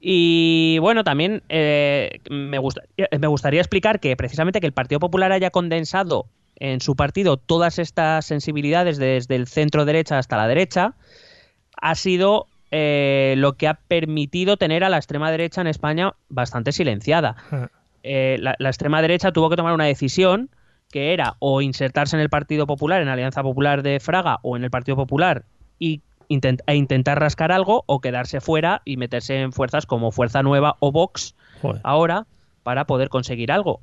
Y bueno, también eh, me, gustaría, me gustaría explicar que precisamente que el Partido Popular haya condensado en su partido todas estas sensibilidades desde el centro derecha hasta la derecha ha sido eh, lo que ha permitido tener a la extrema derecha en España bastante silenciada. Eh, la, la extrema derecha tuvo que tomar una decisión que era o insertarse en el Partido Popular, en la Alianza Popular de Fraga o en el Partido Popular y intent- e intentar rascar algo o quedarse fuera y meterse en fuerzas como Fuerza Nueva o Vox Joder. ahora para poder conseguir algo.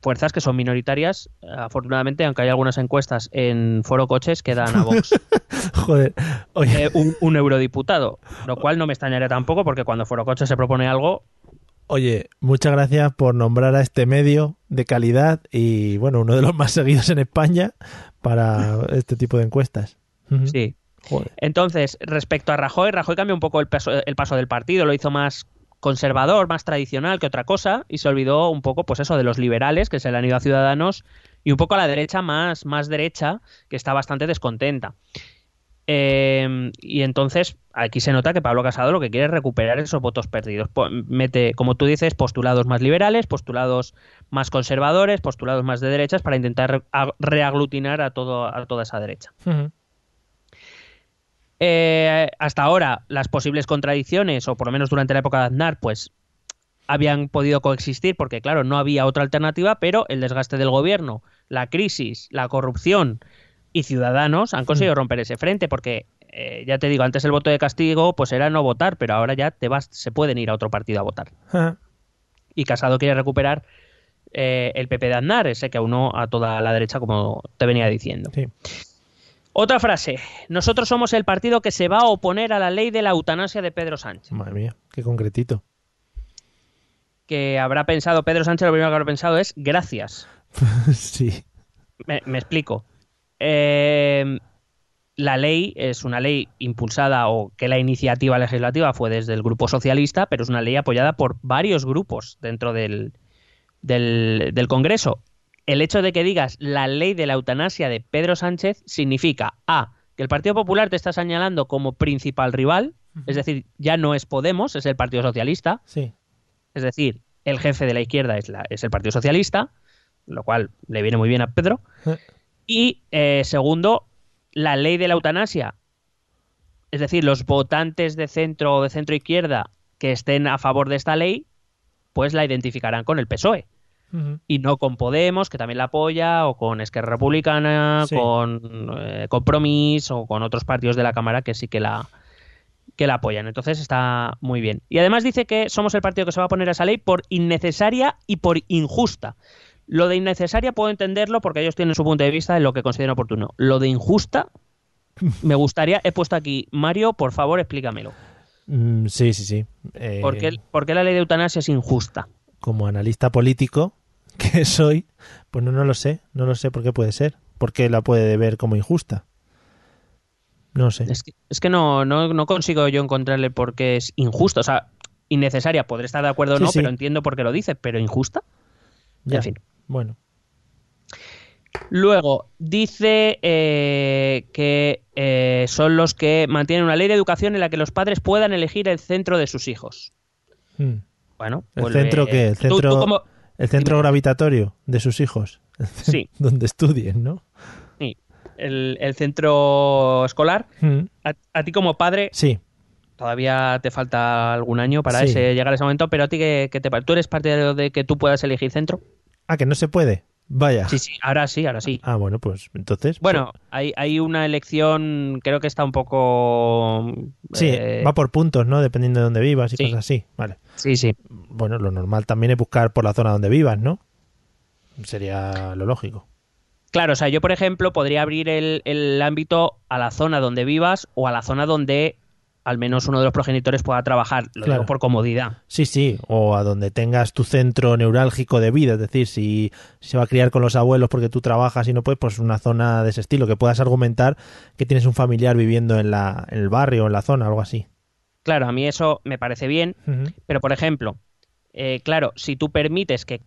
Fuerzas que son minoritarias, eh, afortunadamente, aunque hay algunas encuestas en Foro Coches que dan a Vox Joder. Oye, eh, un, un eurodiputado, lo cual no me extrañaría tampoco porque cuando Foro Coches se propone algo, Oye, muchas gracias por nombrar a este medio de calidad y, bueno, uno de los más seguidos en España para este tipo de encuestas. Sí. Joder. Entonces, respecto a Rajoy, Rajoy cambió un poco el paso, el paso del partido, lo hizo más conservador, más tradicional que otra cosa, y se olvidó un poco, pues eso, de los liberales, que se le han ido a Ciudadanos, y un poco a la derecha más, más derecha, que está bastante descontenta. Eh, y entonces aquí se nota que Pablo Casado lo que quiere es recuperar esos votos perdidos. Mete, como tú dices, postulados más liberales, postulados más conservadores, postulados más de derechas para intentar reaglutinar a, todo, a toda esa derecha. Eh, hasta ahora, las posibles contradicciones, o por lo menos durante la época de Aznar, pues habían podido coexistir porque, claro, no había otra alternativa, pero el desgaste del gobierno, la crisis, la corrupción y Ciudadanos han conseguido romper ese frente porque, eh, ya te digo, antes el voto de castigo pues era no votar, pero ahora ya te vas, se pueden ir a otro partido a votar. Y Casado quiere recuperar eh, el PP de Aznar, ese que aunó a toda la derecha, como te venía diciendo. Sí. Otra frase. Nosotros somos el partido que se va a oponer a la ley de la eutanasia de Pedro Sánchez. Madre mía, qué concretito. Que habrá pensado Pedro Sánchez, lo primero que habrá pensado es gracias. sí. Me, me explico. Eh, la ley es una ley impulsada o que la iniciativa legislativa fue desde el grupo socialista, pero es una ley apoyada por varios grupos dentro del, del, del Congreso. El hecho de que digas la ley de la eutanasia de Pedro Sánchez significa A, que el Partido Popular te está señalando como principal rival, es decir, ya no es Podemos, es el Partido Socialista, Sí. es decir, el jefe de la izquierda es, la- es el Partido Socialista, lo cual le viene muy bien a Pedro. Y eh, segundo, la ley de la eutanasia. Es decir, los votantes de centro o de centro izquierda que estén a favor de esta ley, pues la identificarán con el PSOE. Y no con Podemos, que también la apoya, o con Esquerra Republicana, Sí. con eh, Compromís, o con otros partidos de la Cámara que sí que la, que la apoyan. Entonces está muy bien. Y además dice que somos el partido que se va a poner a esa ley por innecesaria y por injusta. Lo de innecesaria puedo entenderlo porque ellos tienen su punto de vista en lo que consideran oportuno. Lo de injusta, me gustaría, he puesto aquí, Mario, por favor, explícamelo. Mm, sí, sí, sí. Eh, ¿Por qué, por qué la ley de eutanasia es injusta? Como analista político que soy, pues no, no lo sé. No lo sé por qué puede ser. ¿Por qué la puede ver como injusta? No sé. Es que, es que no, no, no consigo yo encontrarle por qué es injusto. O sea, innecesaria, podré estar de acuerdo o Sí, no, sí. pero entiendo por qué lo dice, pero injusta. Ya. En fin. Bueno. Luego, dice eh, que eh, son los que mantienen una ley de educación en la que los padres puedan elegir el centro de sus hijos. Mm. Bueno, ¿El vuelve- centro qué? ¿El Tú- tú centro, como- el centro gravitatorio de sus hijos? Sí, Donde estudien, ¿no? sí. El, el centro escolar. Mm. A, a ti como padre, Sí. todavía te falta algún año para Sí. ese, llegar a ese momento, pero a ti, ¿qué, qué te parece? ¿Tú eres partidario de que tú puedas elegir centro? Ah, que no se puede. Vaya. Sí, sí, ahora sí, ahora sí. Ah, bueno, pues entonces. Bueno, hay, hay una elección, creo que está un poco... Sí, eh, va por puntos, ¿no? Dependiendo de dónde vivas y sí. cosas así. Vale. Sí, sí. Bueno, lo normal también es buscar por la zona donde vivas, ¿no? Sería lo lógico. Claro, o sea, yo, por ejemplo, podría abrir el, el ámbito a la zona donde vivas o a la zona donde al menos uno de los progenitores pueda trabajar. Lo Claro. digo por comodidad. Sí, sí, o a donde tengas tu centro neurálgico de vida, es decir, si se va a criar con los abuelos porque tú trabajas y no puedes, pues una zona de ese estilo, que puedas argumentar que tienes un familiar viviendo en, la, en el barrio o en la zona, algo así. Claro, a mí eso me parece bien, pero, por ejemplo, eh, claro, si tú permites que,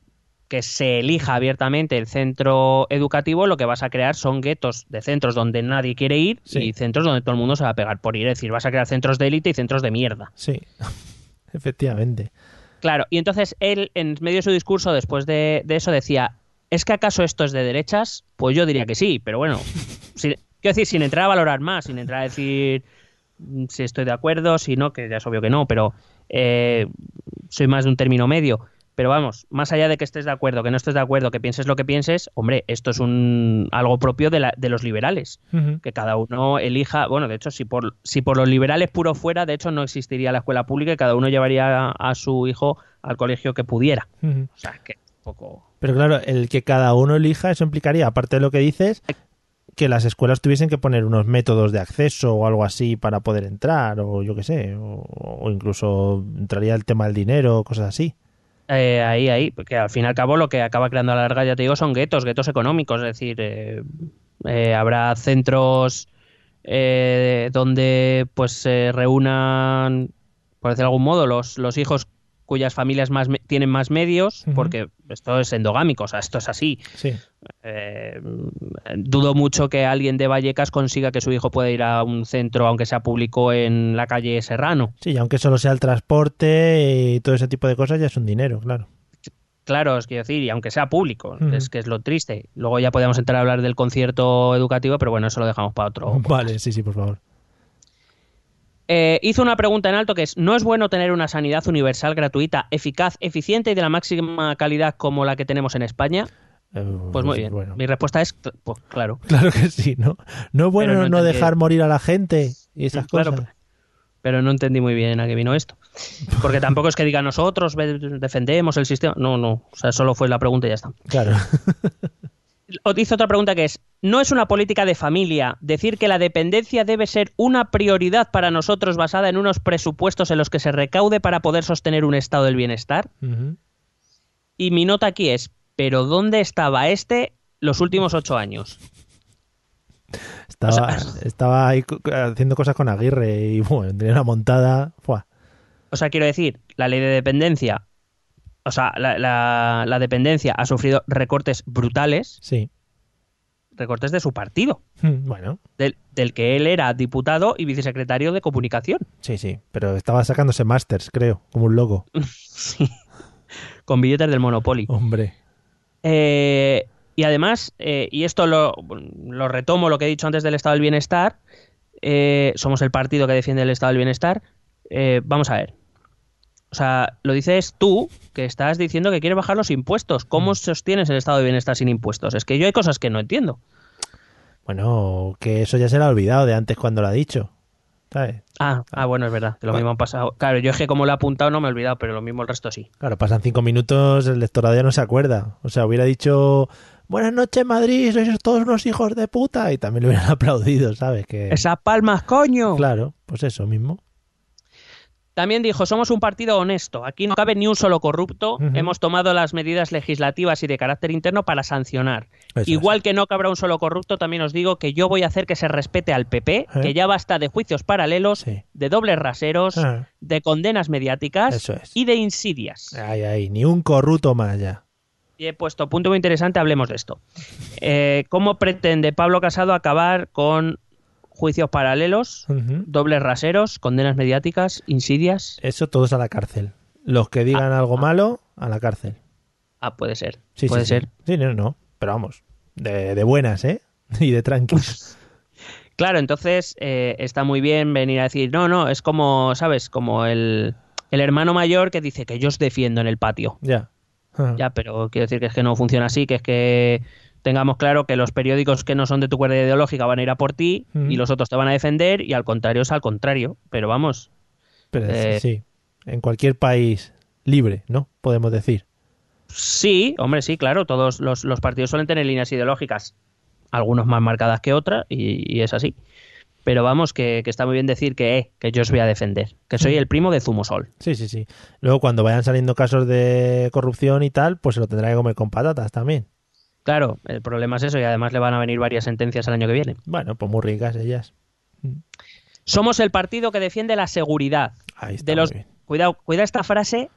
que se elija abiertamente el centro educativo, lo que vas a crear son guetos de centros donde nadie quiere ir Sí. y centros donde todo el mundo se va a pegar por ir. Es decir, vas a crear centros de élite y centros de mierda. Sí, efectivamente. Claro, y entonces él, en medio de su discurso, después de, de eso, decía, ¿es que acaso esto es de derechas? Pues yo diría que sí, pero bueno, sin- quiero decir, sin entrar a valorar más, sin entrar a decir mm, si estoy de acuerdo, si no, que ya es obvio que no, pero eh, soy más de un término medio. Pero vamos, más allá de que estés de acuerdo, que no estés de acuerdo, que pienses lo que pienses, hombre, esto es un algo propio de, la- de los liberales. Que cada uno elija, bueno, de hecho, si por, si por los liberales puro fuera, de hecho no existiría la escuela pública y cada uno llevaría a, a su hijo al colegio que pudiera. O sea, que un poco... Pero claro, el que cada uno elija, eso implicaría, aparte de lo que dices, que las escuelas tuviesen que poner unos métodos de acceso o algo así para poder entrar, o yo qué sé, o, o incluso entraría el tema del dinero, cosas así. Eh, ahí, ahí, porque al fin y al cabo lo que acaba creando a la larga, ya te digo, son guetos, guetos económicos, es decir, eh, eh, habrá centros eh, donde pues se reúnan, por decir de algún modo, los, los hijos cuyas familias más me- tienen más medios, porque esto es endogámico, o sea, esto es así. Sí. Eh, dudo mucho que alguien de Vallecas consiga que su hijo pueda ir a un centro, aunque sea público, en la calle Serrano. Sí, y aunque solo sea el transporte y todo ese tipo de cosas, ya es un dinero, claro. Claro, es quiero decir, y aunque sea público, es que es lo triste. Luego ya podemos entrar a hablar del concierto educativo, pero bueno, eso lo dejamos para otro. Vale, sí, sí, por favor. Eh, hizo una pregunta en alto que es, ¿no es bueno tener una sanidad universal, gratuita, eficaz, eficiente y de la máxima calidad como la que tenemos en España? Eh, Pues muy bien. Bueno, Mi respuesta es, pues claro. claro que sí, ¿no? No es bueno Pero no, dejar morir a la gente y esas Claro, cosas. Pero no entendí muy bien a qué vino esto. Porque tampoco es que diga nosotros defendemos el sistema. No, no. O sea, solo fue la pregunta y ya está. Claro. Hizo otra pregunta que es, ¿no es una política de familia decir que la dependencia debe ser una prioridad para nosotros basada en unos presupuestos en los que se recaude para poder sostener un estado del bienestar? Y mi nota aquí es, ¿pero dónde estaba este los últimos ocho años? Estaba, O sea- estaba ahí haciendo cosas con Aguirre y bueno, tenía una montada. O sea, quiero decir, la ley de dependencia, o sea, la, la- la dependencia ha sufrido recortes brutales, Sí. recortes de su partido, Mm, Bueno, del, del que él era diputado y vicesecretario de comunicación. sí, sí. Pero estaba sacándose masters, creo, como un loco. Sí. Con billetes del Monopoly. Hombre. Eh, y además, eh, y esto lo, lo retomo lo que he dicho antes del estado del bienestar, eh, somos el partido que defiende el estado del bienestar. eh, vamos a ver. O sea, lo dices tú, que estás diciendo que quieres bajar los impuestos. ¿Cómo sostienes el estado de bienestar sin impuestos? Es que yo hay cosas que no entiendo. Bueno, que eso ya se le ha olvidado de antes cuando lo ha dicho. ¿Sabes? Ah, ah, bueno, es verdad, que lo mismo han pasado. Claro, yo es que como lo he apuntado no me he olvidado, pero lo mismo el resto sí. Claro, pasan cinco minutos, el lectorado ya no se acuerda. O sea, hubiera dicho, buenas noches Madrid, sois todos unos hijos de puta, y también le hubieran aplaudido, ¿sabes? Que... ¡Esas palmas, coño! Claro, pues eso mismo. También dijo, somos un partido honesto, aquí no cabe ni un solo corrupto, hemos tomado las medidas legislativas y de carácter interno para sancionar. Eso Igual que no cabrá un solo corrupto, también os digo que yo voy a hacer que se respete al PP, ¿Eh? que ya basta de juicios paralelos, Sí. de dobles raseros, Ah. de condenas mediáticas es. y de insidias. Ay, ay, ni un corrupto más ya. Y he puesto punto muy interesante, hablemos de esto. Eh, ¿Cómo pretende Pablo Casado acabar con juicios paralelos, dobles raseros, condenas mediáticas, insidias? Eso todos a la cárcel. Los que digan algo malo, a la cárcel. Ah, puede ser. Sí, puede sí, sí. ser. Sí, no, no. Pero vamos, de, de buenas, ¿eh? Y de tranquilos. Claro, entonces eh, está muy bien venir a decir, no, no, es como, ¿sabes? Como el, el hermano mayor que dice que yo os defiendo en el patio. ya. Ah. Ya, pero quiero decir que es que no funciona así, que es que tengamos claro que los periódicos que no son de tu cuerda ideológica van a ir a por ti Mm. y los otros te van a defender y al contrario es al contrario. Pero vamos, Pero eh, sí, en cualquier país libre, ¿no? Podemos decir. sí, hombre, sí, claro, todos los, los partidos suelen tener líneas ideológicas, algunos más marcadas que otras y, y es así. Pero vamos, que, que está muy bien decir que, eh, que yo os voy a defender, que soy el primo de Zumosol. Sí, sí, sí. Luego cuando vayan saliendo casos de corrupción y tal, pues se lo tendrá que comer con patatas también. Claro, el problema es eso y además le van a venir varias sentencias el año que viene. Bueno, pues muy ricas ellas. Somos el partido que defiende la seguridad. Ahí está. De los, cuidado, cuidado esta frase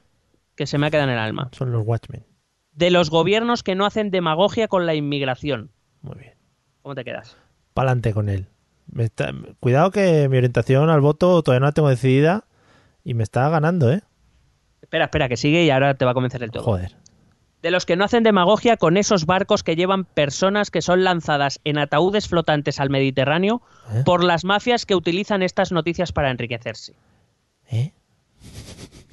que se me ha quedado en el alma. Son los Watchmen. De los gobiernos que no hacen demagogia con la inmigración. Muy bien. ¿Cómo te quedas? Pa'lante con él. Me está- Cuidado que mi orientación al voto todavía no la tengo decidida y me está ganando, ¿eh? Espera, espera, que sigue y ahora te va a convencer el todo. Joder. De los que no hacen demagogia con esos barcos que llevan personas que son lanzadas en ataúdes flotantes al Mediterráneo ¿Eh? por las mafias que utilizan estas noticias para enriquecerse. ¿Eh?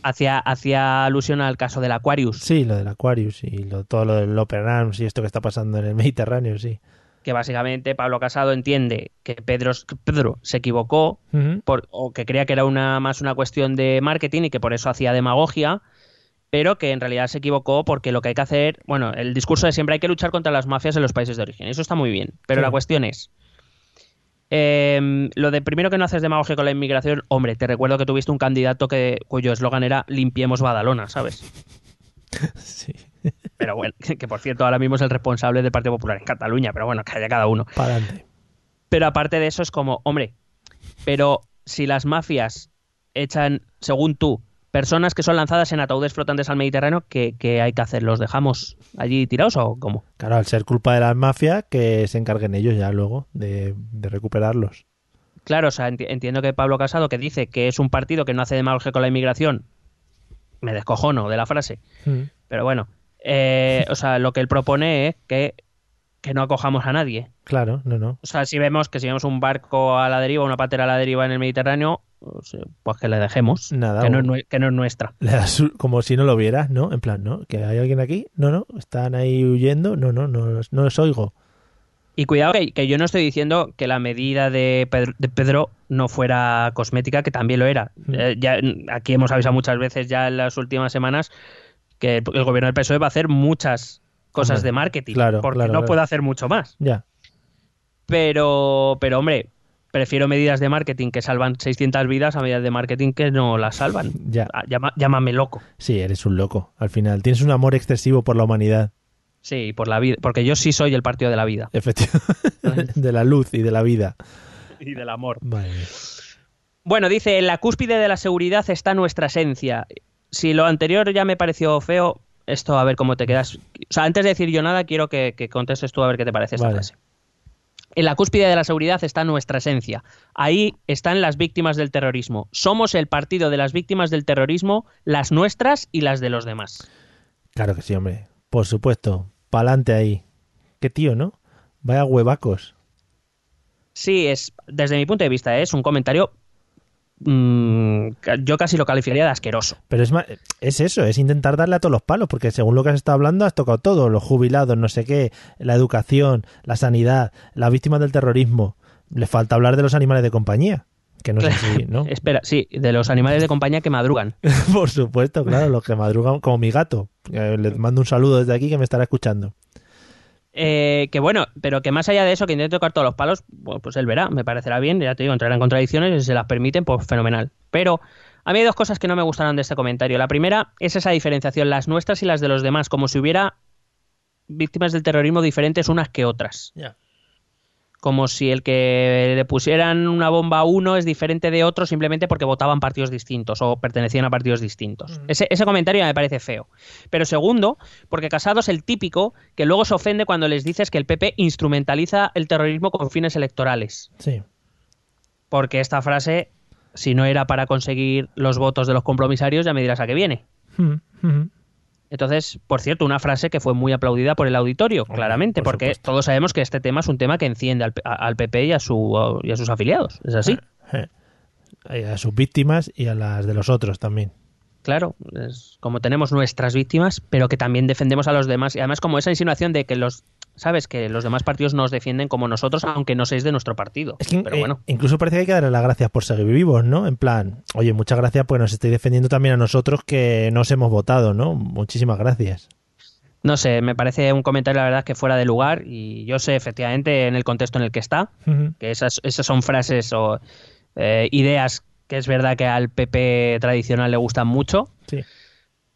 hacía, hacía alusión al caso del Aquarius, Sí, lo del Aquarius y lo, todo lo del Open Arms y esto que está pasando en el Mediterráneo, sí. que básicamente Pablo Casado entiende que Pedro, Pedro se equivocó por- o que creía que era una más una cuestión de marketing y que por eso hacía demagogia, pero que en realidad se equivocó porque lo que hay que hacer, bueno, el discurso de siempre hay que luchar contra las mafias en los países de origen, eso está muy bien, pero Sí. la cuestión es, eh, lo de primero que no haces demagogia con la inmigración, hombre, te recuerdo que tuviste un candidato que cuyo eslogan era limpiemos Badalona, ¿sabes? Sí, Pero bueno, que por cierto ahora mismo es el responsable del Partido Popular en Cataluña, pero bueno, que haya cada uno. para adelante. Pero aparte de eso es como, hombre, pero si las mafias echan, según tú, personas que son lanzadas en ataúdes flotantes al Mediterráneo, ¿qué, qué hay que hacer? ¿Los dejamos allí tirados o cómo? Claro, al ser culpa de las mafias, que se encarguen ellos ya luego de, de recuperarlos. Claro, o sea, enti- entiendo que Pablo Casado, que dice que es un partido que no hace demagogia con la inmigración, me descojono de la frase, Mm. pero bueno, eh, o sea, lo que él propone es que, que no acojamos a nadie. Claro, no, no. O sea, si vemos que si vemos un barco a la deriva, una patera a la deriva en el Mediterráneo, pues, que le dejemos. Nada, que, no es, nue- que no es nuestra. Como si no lo vieras, ¿no? En plan, ¿no? ¿Que hay alguien aquí? No, no. ¿Están ahí huyendo? No, no, no, no los oigo. Y cuidado que, que yo no estoy diciendo que la medida de Pedro, de Pedro no fuera cosmética, que también lo era. Mm. Eh, ya, aquí hemos avisado muchas veces ya en las últimas semanas que el gobierno del PSOE va a hacer muchas cosas Hombre, de marketing, claro, porque claro, no claro. puede hacer mucho más. Ya. Pero, pero hombre, prefiero medidas de marketing que salvan 600 vidas a medidas de marketing que no las salvan. Ya. Ah, llama- llámame loco. Sí, eres un loco. Al final, tienes un amor excesivo por la humanidad. Sí, por la vida, porque yo sí soy el partido de la vida Efectivamente. de la luz y de la vida. y del amor. Vale. Bueno, dice, en la cúspide de la seguridad está nuestra esencia. Si lo anterior ya me pareció feo, esto a ver cómo te quedas. O sea, antes de decir yo nada, quiero que, que contestes tú a ver qué te parece esta Vale. frase. En la cúspide de la seguridad está nuestra esencia. Ahí están las víctimas del terrorismo. Somos el partido de las víctimas del terrorismo, las nuestras y las de los demás. Claro que sí, hombre. Por supuesto. Pa'lante ahí. Qué tío, ¿no? Vaya huevacos. Sí, es desde mi punto de vista es un comentario. Mm, ca- yo casi lo calificaría de asqueroso. Pero es, es eso, es intentar darle a todos los palos, porque según lo que has estado hablando, has tocado todo: los jubilados, no sé qué, la educación, la sanidad, las víctimas del terrorismo. Le falta hablar de los animales de compañía, que no es así, ¿no? Espera, sí, de los animales de compañía que madrugan. Por supuesto, claro, los que madrugan, como mi gato. Eh, Le mando un saludo desde aquí que me estará escuchando. Eh, que bueno, pero que más allá de eso, que intente tocar todos los palos, pues él verá, me parecerá bien, ya te digo, entrará en contradicciones si se las permiten, pues fenomenal. Pero a mí hay dos cosas que no me gustaron de este comentario. La primera es esa diferenciación, las nuestras y las de los demás, como si hubiera víctimas del terrorismo diferentes unas que otras. Como si el que le pusieran una bomba a uno es diferente de otro simplemente porque votaban partidos distintos o pertenecían a partidos distintos. Ese, ese comentario me parece feo. Pero segundo, porque Casado es el típico que luego se ofende cuando les dices que el PP instrumentaliza el terrorismo con fines electorales. Sí. Porque esta frase, si no era para conseguir los votos de los compromisarios, ya me dirás a qué viene. Mm, mm. Entonces, por cierto, una frase que fue muy aplaudida por el auditorio, claramente, por porque supuesto. todos sabemos que este tema es un tema que enciende al, al PP y a, su, y a sus afiliados. ¿Es así? Eh, A sus víctimas y a las de los otros también. Claro, es como tenemos nuestras víctimas, pero que también defendemos a los demás. Y además como esa insinuación de que los, sabes, que los demás partidos nos defienden como nosotros, aunque no seáis de nuestro partido. Es que pero eh, incluso parece que hay que darle las gracias por seguir vivos, ¿no? En plan, oye, muchas gracias, pues nos estáis defendiendo también a nosotros que nos hemos votado, ¿no? Muchísimas gracias. no sé, me parece un comentario la verdad que fuera de lugar y yo sé efectivamente en el contexto en el que está, que esas, esas son frases o eh, ideas que es verdad que al PP tradicional le gustan mucho, Sí.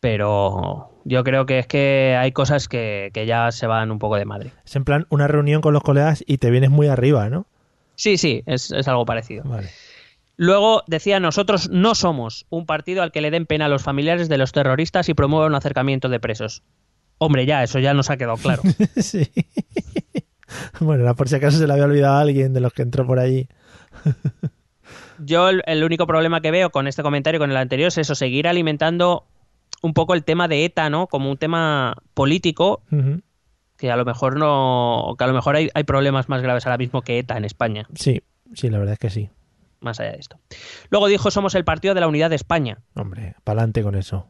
pero yo creo que es que hay cosas que, que ya se van un poco de madre. Es en plan una reunión con los colegas y te vienes muy arriba, ¿no? Sí, sí, es, es algo parecido. Vale. Luego decía, nosotros no somos un partido al que le den pena a los familiares de los terroristas y promuevan un acercamiento de presos. Hombre, ya, eso ya nos ha quedado claro. sí. Bueno, era por si acaso se le había olvidado a alguien de los que entró por allí. Yo el, el único problema que veo con este comentario y con el anterior es eso, seguir alimentando un poco el tema de ETA, ¿no? Como un tema político que a lo mejor no, que a lo mejor hay, hay problemas más graves ahora mismo que ETA en España. Sí, sí, la verdad es que sí. más allá de esto. Luego dijo, somos el partido de la unidad de España. Hombre, pa'lante con eso.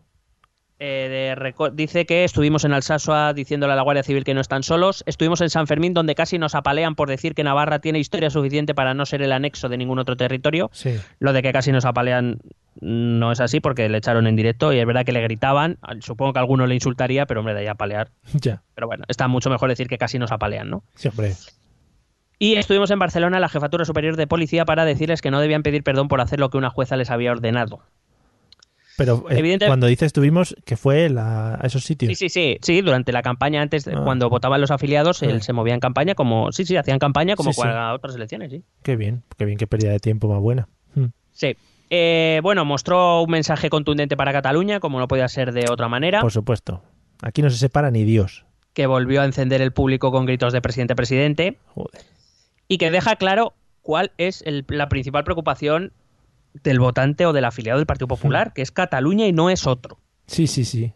Eh, de dice que estuvimos en Alsasua diciéndole a la Guardia Civil que no están solos. Estuvimos en San Fermín donde casi nos apalean por decir que Navarra tiene historia suficiente para no ser el anexo de ningún otro territorio. Sí. Lo de que casi nos apalean no es así porque le echaron en directo y es verdad que le gritaban. Supongo que alguno le insultaría, pero hombre, de ahí apalear. Ya. Pero bueno, está mucho mejor decir que casi nos apalean, ¿no? Sí, hombre. Y estuvimos en Barcelona, la Jefatura Superior de Policía, para decirles que no debían pedir perdón por hacer lo que una jueza les había ordenado. Pero eh, Evidente- cuando dices estuvimos, que fue la- a esos sitios. Sí, sí, sí, sí, durante la campaña antes, Ah. cuando votaban los afiliados, él Ah. se movía en campaña como, sí, sí, hacían campaña como Sí, otras elecciones, sí. Qué bien, qué bien, qué pérdida de tiempo más buena. Mm. Sí. Eh, bueno, mostró un mensaje contundente para Cataluña, como no podía ser de otra manera, Por supuesto. Aquí no se separa ni Dios. que volvió a encender el público con gritos de presidente, presidente, Joder. y que deja claro cuál es el- la principal preocupación del votante o del afiliado del Partido Popular, que es Cataluña y no es otro. Sí, sí, sí.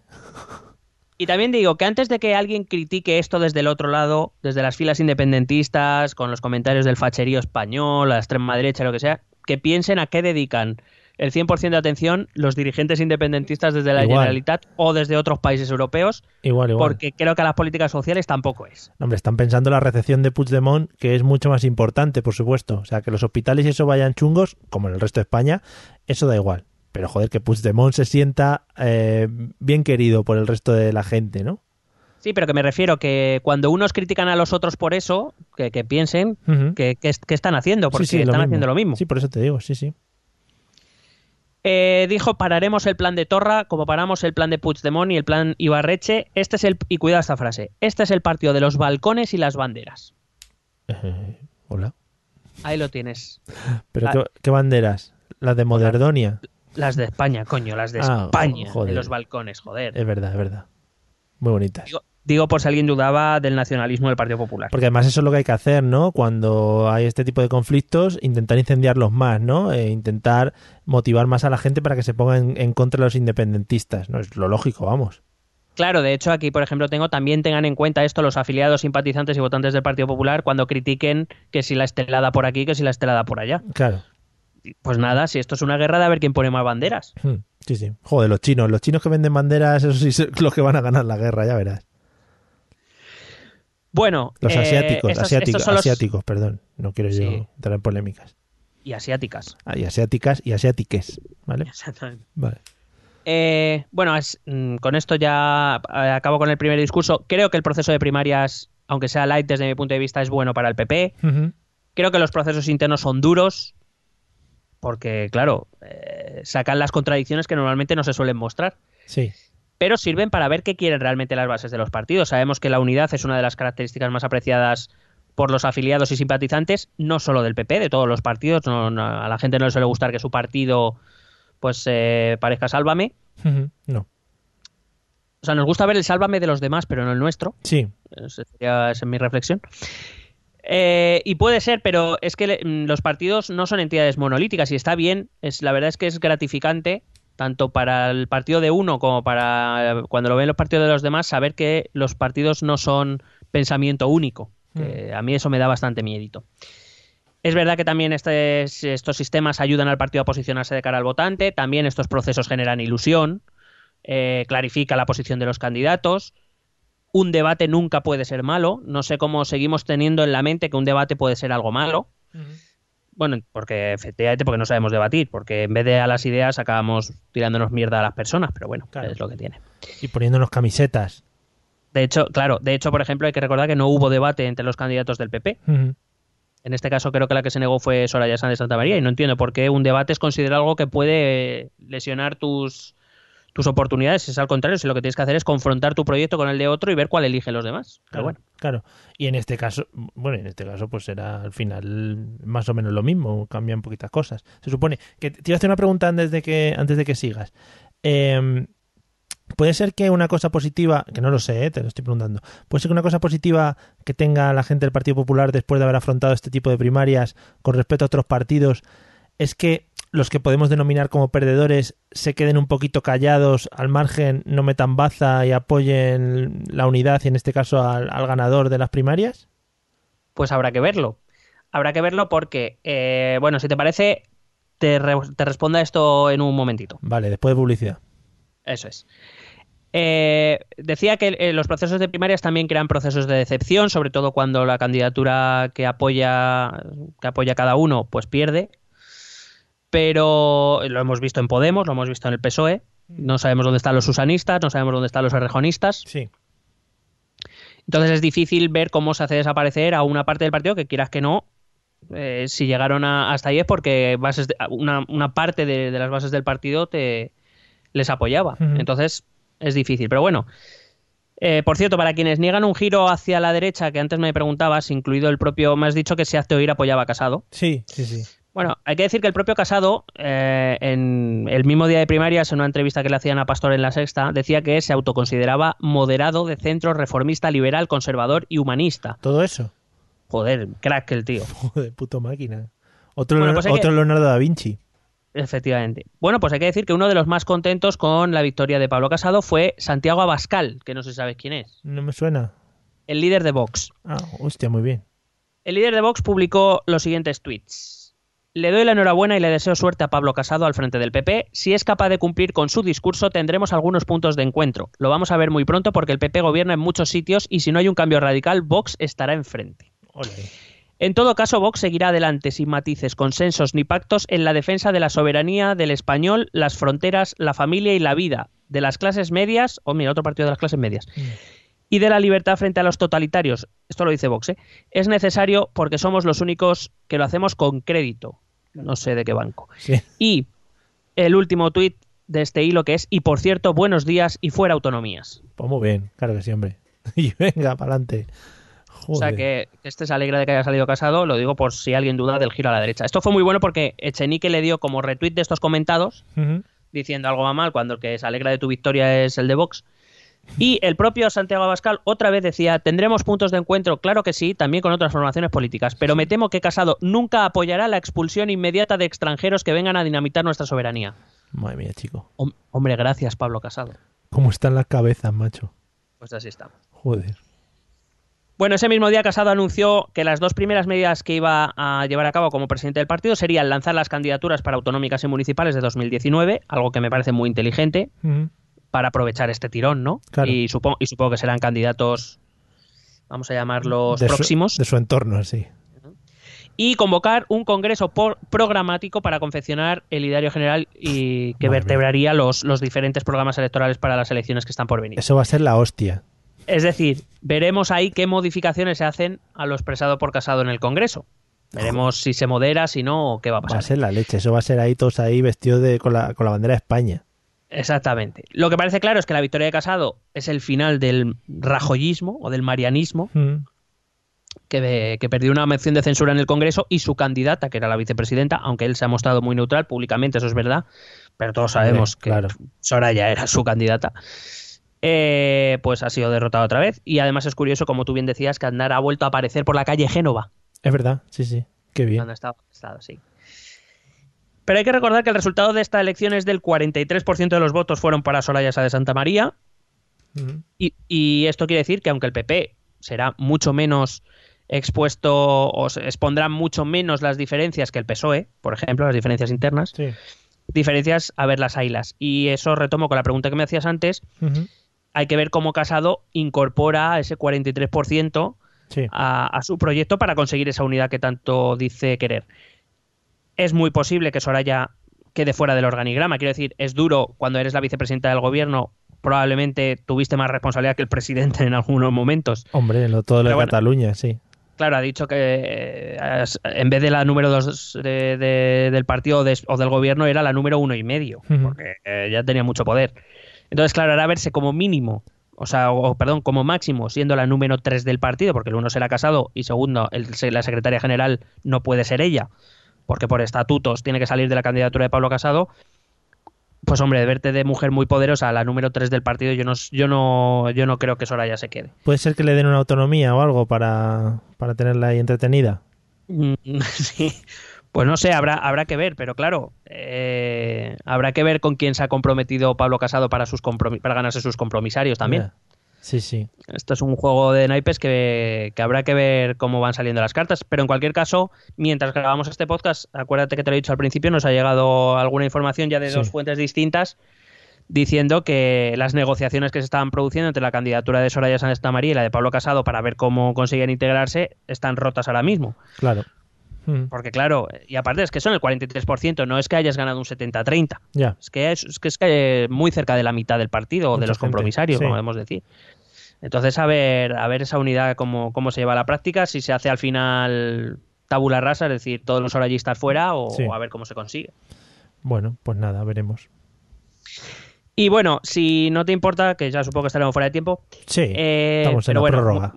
Y también digo que antes de que alguien critique esto desde el otro lado, desde las filas independentistas, con los comentarios del facherío español, la extrema derecha, lo que sea, que piensen a qué dedican el 100% de atención los dirigentes independentistas desde la Igual. Generalitat o desde otros países europeos, Igual, igual. porque creo que a las políticas sociales tampoco es. No, Hombre, están pensando la recepción de Puigdemont, que es mucho más importante, por supuesto. O sea, que los hospitales y eso vayan chungos, como en el resto de España, eso da igual. Pero joder, que Puigdemont se sienta eh, bien querido por el resto de la gente, ¿no? Sí, pero que me refiero que cuando unos critican a los otros por eso, que, que piensen Ujú. que, que que están haciendo, porque Sí, sí, están haciendo lo mismo. Sí, por eso te digo, sí, sí. Eh, dijo pararemos el plan de Torra como paramos el plan de Puigdemont y el plan Ibarreche. Este es el y cuidado esta frase. Este es el partido de los balcones y las banderas. Eh, hola. Ahí lo tienes. ¿Pero Ah. qué, qué banderas? ¿Las de Moderdonia? Las de España, coño, las de Ah, España, joder. de los balcones, joder. Es verdad, es verdad. Muy bonitas. Digo, digo por si alguien dudaba del nacionalismo del Partido Popular. Porque además eso es lo que hay que hacer, ¿no? Cuando hay este tipo de conflictos, intentar incendiarlos más, ¿no? E intentar motivar más a la gente para que se ponga en, en contra de los independentistas, ¿no? Es lo lógico, vamos. Claro, de hecho aquí, por ejemplo, tengo también tengan en cuenta esto los afiliados, simpatizantes y votantes del Partido Popular cuando critiquen que si la estelada por aquí, que si la estelada por allá. Claro. Pues nada, si esto es una guerra de a ver quién pone más banderas. Hmm, Sí, sí. Joder, los chinos. Los chinos que venden banderas, esos sí son los que van a ganar la guerra, ya verás. Bueno, Los eh, asiáticos, estos- asiáticos, estos son los- asiáticos, perdón. No quiero yo Sí. entrar en polémicas. y asiáticas. Ah, y asiáticas y asiátiques, ¿vale? Exactamente. Vale. Eh, bueno, es- mm, con esto ya eh, acabo con el primer discurso. Creo que el proceso de primarias, aunque sea light desde mi punto de vista, es bueno para el PP. Creo que los procesos internos son duros, porque, claro, eh, sacan las contradicciones que normalmente no se suelen mostrar. Sí. Pero sirven para ver qué quieren realmente las bases de los partidos. Sabemos que la unidad es una de las características más apreciadas por los afiliados y simpatizantes, no solo del PP, de todos los partidos. No- no- a la gente no le suele gustar que su partido pues eh, parezca sálvame. No. O sea, nos gusta ver el sálvame de los demás, pero no el nuestro. Sí. Esa sería esa es mi reflexión. Eh, y puede ser, pero es que le- mm, los partidos no son entidades monolíticas y está bien. Es, la verdad es que es gratificante, tanto para el partido de uno como para cuando lo ven los partidos de los demás, saber que los partidos no son pensamiento único. Que A mí eso me da bastante miedito. Es verdad que también este- estos sistemas ayudan al partido a posicionarse de cara al votante, también estos procesos generan ilusión, eh, clarifica la posición de los candidatos. Un debate nunca puede ser malo. No sé cómo seguimos teniendo en la mente que un debate puede ser algo malo. Bueno, porque efectivamente porque no sabemos debatir, porque en vez de a las ideas acabamos tirándonos mierda a las personas, pero bueno, Claro. es lo que tiene. Y poniéndonos camisetas. De hecho, claro, de hecho, por ejemplo, hay que recordar que no hubo debate entre los candidatos del PP. En este caso creo que la que se negó fue Soraya Sánchez de Santa María y no entiendo por qué un debate es considerado algo que puede lesionar tus, tus oportunidades. Es al contrario, si lo que tienes que hacer es confrontar tu proyecto con el de otro y ver cuál elige los demás. Pero Claro, bueno. claro. Y en este caso, bueno, en este caso pues será al final más o menos lo mismo, cambian poquitas cosas. Se supone que te iba a hacer una pregunta antes de que antes de que sigas. Eh, puede ser que una cosa positiva, que no lo sé, eh, te lo estoy preguntando. Puede ser que una cosa positiva que tenga la gente del Partido Popular después de haber afrontado este tipo de primarias con respecto a otros partidos es que los que podemos denominar como perdedores se queden un poquito callados al margen, no metan baza y apoyen la unidad y en este caso al, al ganador de las primarias? Pues habrá que verlo. Habrá que verlo porque, eh, bueno, si te parece, te, re- te responda esto en un momentito. Vale, después de publicidad. Eso es. Eh, decía que eh, los procesos de primarias también crean procesos de decepción, sobre todo cuando la candidatura que apoya, que apoya cada uno, pues pierde. Pero lo hemos visto en Podemos, lo hemos visto en el PSOE. No sabemos dónde están los susanistas, no sabemos dónde están los errejonistas. Sí. Entonces es difícil ver cómo se hace desaparecer a una parte del partido que quieras que no. eh, si llegaron a- hasta ahí es porque bases de- una, una parte de, de las bases del partido te les apoyaba. Entonces es difícil. Pero bueno. Eh, por cierto, para quienes niegan un giro hacia la derecha, que antes me preguntabas, incluido el propio, me has dicho que si hazte oír apoyaba a Casado. Sí, sí, sí. Bueno, hay que decir que el propio Casado, eh, en el mismo día de primarias, en una entrevista que le hacían a Pastor en la Sexta, decía que se autoconsideraba moderado de centro reformista, liberal, conservador y humanista. Todo eso. Joder, crack el tío. Joder, puto máquina. Otro, Bueno, Leonardo- pues que- otro Leonardo da Vinci. Efectivamente. Bueno, pues hay que decir que uno de los más contentos con la victoria de Pablo Casado fue Santiago Abascal, que no sé si sabes quién es, No me suena. el líder de Vox. Ah, hostia, muy bien. El líder de Vox publicó los siguientes tweets. Le doy la enhorabuena y le deseo suerte a Pablo Casado al frente del PP. Si es capaz de cumplir con su discurso, tendremos algunos puntos de encuentro. Lo vamos a ver muy pronto porque el PP gobierna en muchos sitios y si no hay un cambio radical, Vox estará enfrente. En todo caso, Vox seguirá adelante sin matices, consensos ni pactos en la defensa de la soberanía del español, las fronteras, la familia y la vida, de las clases medias, o mira, otro partido de las clases medias, y de la libertad frente a los totalitarios. Esto lo dice Vox, ¿eh? Es necesario porque somos los únicos que lo hacemos con crédito. No sé de qué banco. Sí. Y el último tuit de este hilo que es, y por cierto, buenos días y fuera autonomías. Pues muy bien, claro que sí, hombre. Y venga, para adelante. O sea que este se alegra de que haya salido casado, lo digo por si alguien duda del giro a la derecha. Esto fue muy bueno porque Echenique le dio como retweet de estos comentados, diciendo algo va mal cuando el que se alegra de tu victoria es el de Vox. Y el propio Santiago Abascal otra vez decía, tendremos puntos de encuentro, claro que sí, también con otras formaciones políticas, pero me temo que Casado nunca apoyará la expulsión inmediata de extranjeros que vengan a dinamitar nuestra soberanía. Madre mía, chico. Hom- hombre, gracias Pablo Casado. ¿Cómo están las cabezas, macho? Pues así estamos. Joder. Bueno, ese mismo día Casado anunció que las dos primeras medidas que iba a llevar a cabo como presidente del partido serían lanzar las candidaturas para autonómicas y municipales de 2019, algo que me parece muy inteligente Ujú. Para aprovechar este tirón, ¿no? Claro. Y, supongo, y supongo que serán candidatos, vamos a llamarlos De su- próximos, de su entorno, sí. y convocar un congreso por- programático para confeccionar el ideario general y que Madre vertebraría los, los diferentes programas electorales para las elecciones que están por venir. Eso va a ser la hostia. Es decir, veremos ahí qué modificaciones se hacen a lo expresado por Casado en el Congreso. Veremos si se modera, si no, o qué va a Va a pasar. ser la leche. Eso va a ser ahí todos ahí vestidos de, con, la, con la bandera de España. Exactamente. Lo que parece claro es que la victoria de Casado es el final del rajoyismo o del marianismo, Ujú. que, que perdió una mención de censura en el Congreso y su candidata, que era la vicepresidenta, aunque él se ha mostrado muy neutral públicamente, eso es verdad, pero todos sabemos que claro. Soraya era su candidata. eh, pues ha sido derrotado otra vez. Y además es curioso, como tú bien decías, que Aznar ha vuelto a aparecer por la calle Génova. Es verdad, sí, sí. Qué bien. Donde estaba, estado, sí. Pero hay que recordar que el resultado de esta elección es del 43% de los votos fueron para Soraya Sá de Santa María. Y, y esto quiere decir que aunque el PP será mucho menos expuesto o se expondrá mucho menos las diferencias que el PSOE, por ejemplo, las diferencias internas, Sí. diferencias a ver las ailas. Y eso retomo con la pregunta que me hacías antes. Hay que ver cómo Casado incorpora ese 43% Sí. a, a su proyecto para conseguir esa unidad que tanto dice querer. Es muy posible que Soraya quede fuera del organigrama. Quiero decir, es duro cuando eres la vicepresidenta del gobierno. Probablemente tuviste más responsabilidad que el presidente en algunos momentos. Hombre, lo, todo lo de bueno. Cataluña, sí. Claro, ha dicho que eh, en vez de la número dos de- de- del partido de- o del gobierno era la número uno y medio, porque eh, ya tenía mucho poder. Entonces, claro, era verse como mínimo, o sea, o, perdón, como máximo, siendo la número tres del partido, porque el uno será casado y segundo, el- la secretaria general no puede ser ella, porque por estatutos tiene que salir de la candidatura de Pablo Casado. Pues hombre, verte de mujer muy poderosa la número tres del partido, yo no, yo no, yo no creo que Soraya se quede. Puede ser que le den una autonomía o algo para, para tenerla ahí entretenida. Mm, Sí, pues no sé, habrá, habrá que ver, pero claro, eh, habrá que ver con quién se ha comprometido Pablo Casado para, sus para ganarse sus compromisarios también. Sí, sí. Esto es un juego de naipes que, que habrá que ver cómo van saliendo las cartas. Pero en cualquier caso, mientras grabamos este podcast, acuérdate que te lo he dicho al principio, nos ha llegado alguna información ya de Sí. dos fuentes distintas diciendo que las negociaciones que se estaban produciendo entre la candidatura de Soraya Sánchez Tamarí y la de Pablo Casado para ver cómo consiguen integrarse están rotas ahora mismo. Claro. Mm, Porque claro, y aparte es que son el 43%, no es que hayas ganado un 70-30. Ya. Es que es, es que es que muy cerca de la mitad del partido, o de los gente, compromisarios, sí. como podemos decir. Entonces, a ver, a ver esa unidad cómo, cómo se lleva a la práctica, si se hace al final tabula rasa, es decir, todos los orallistas fuera, o, Sí. o a ver cómo se consigue. Bueno, pues nada, veremos. Y bueno, si no te importa, que ya supongo que estaremos fuera de tiempo, Sí, eh, estamos en pero la bueno, prórroga.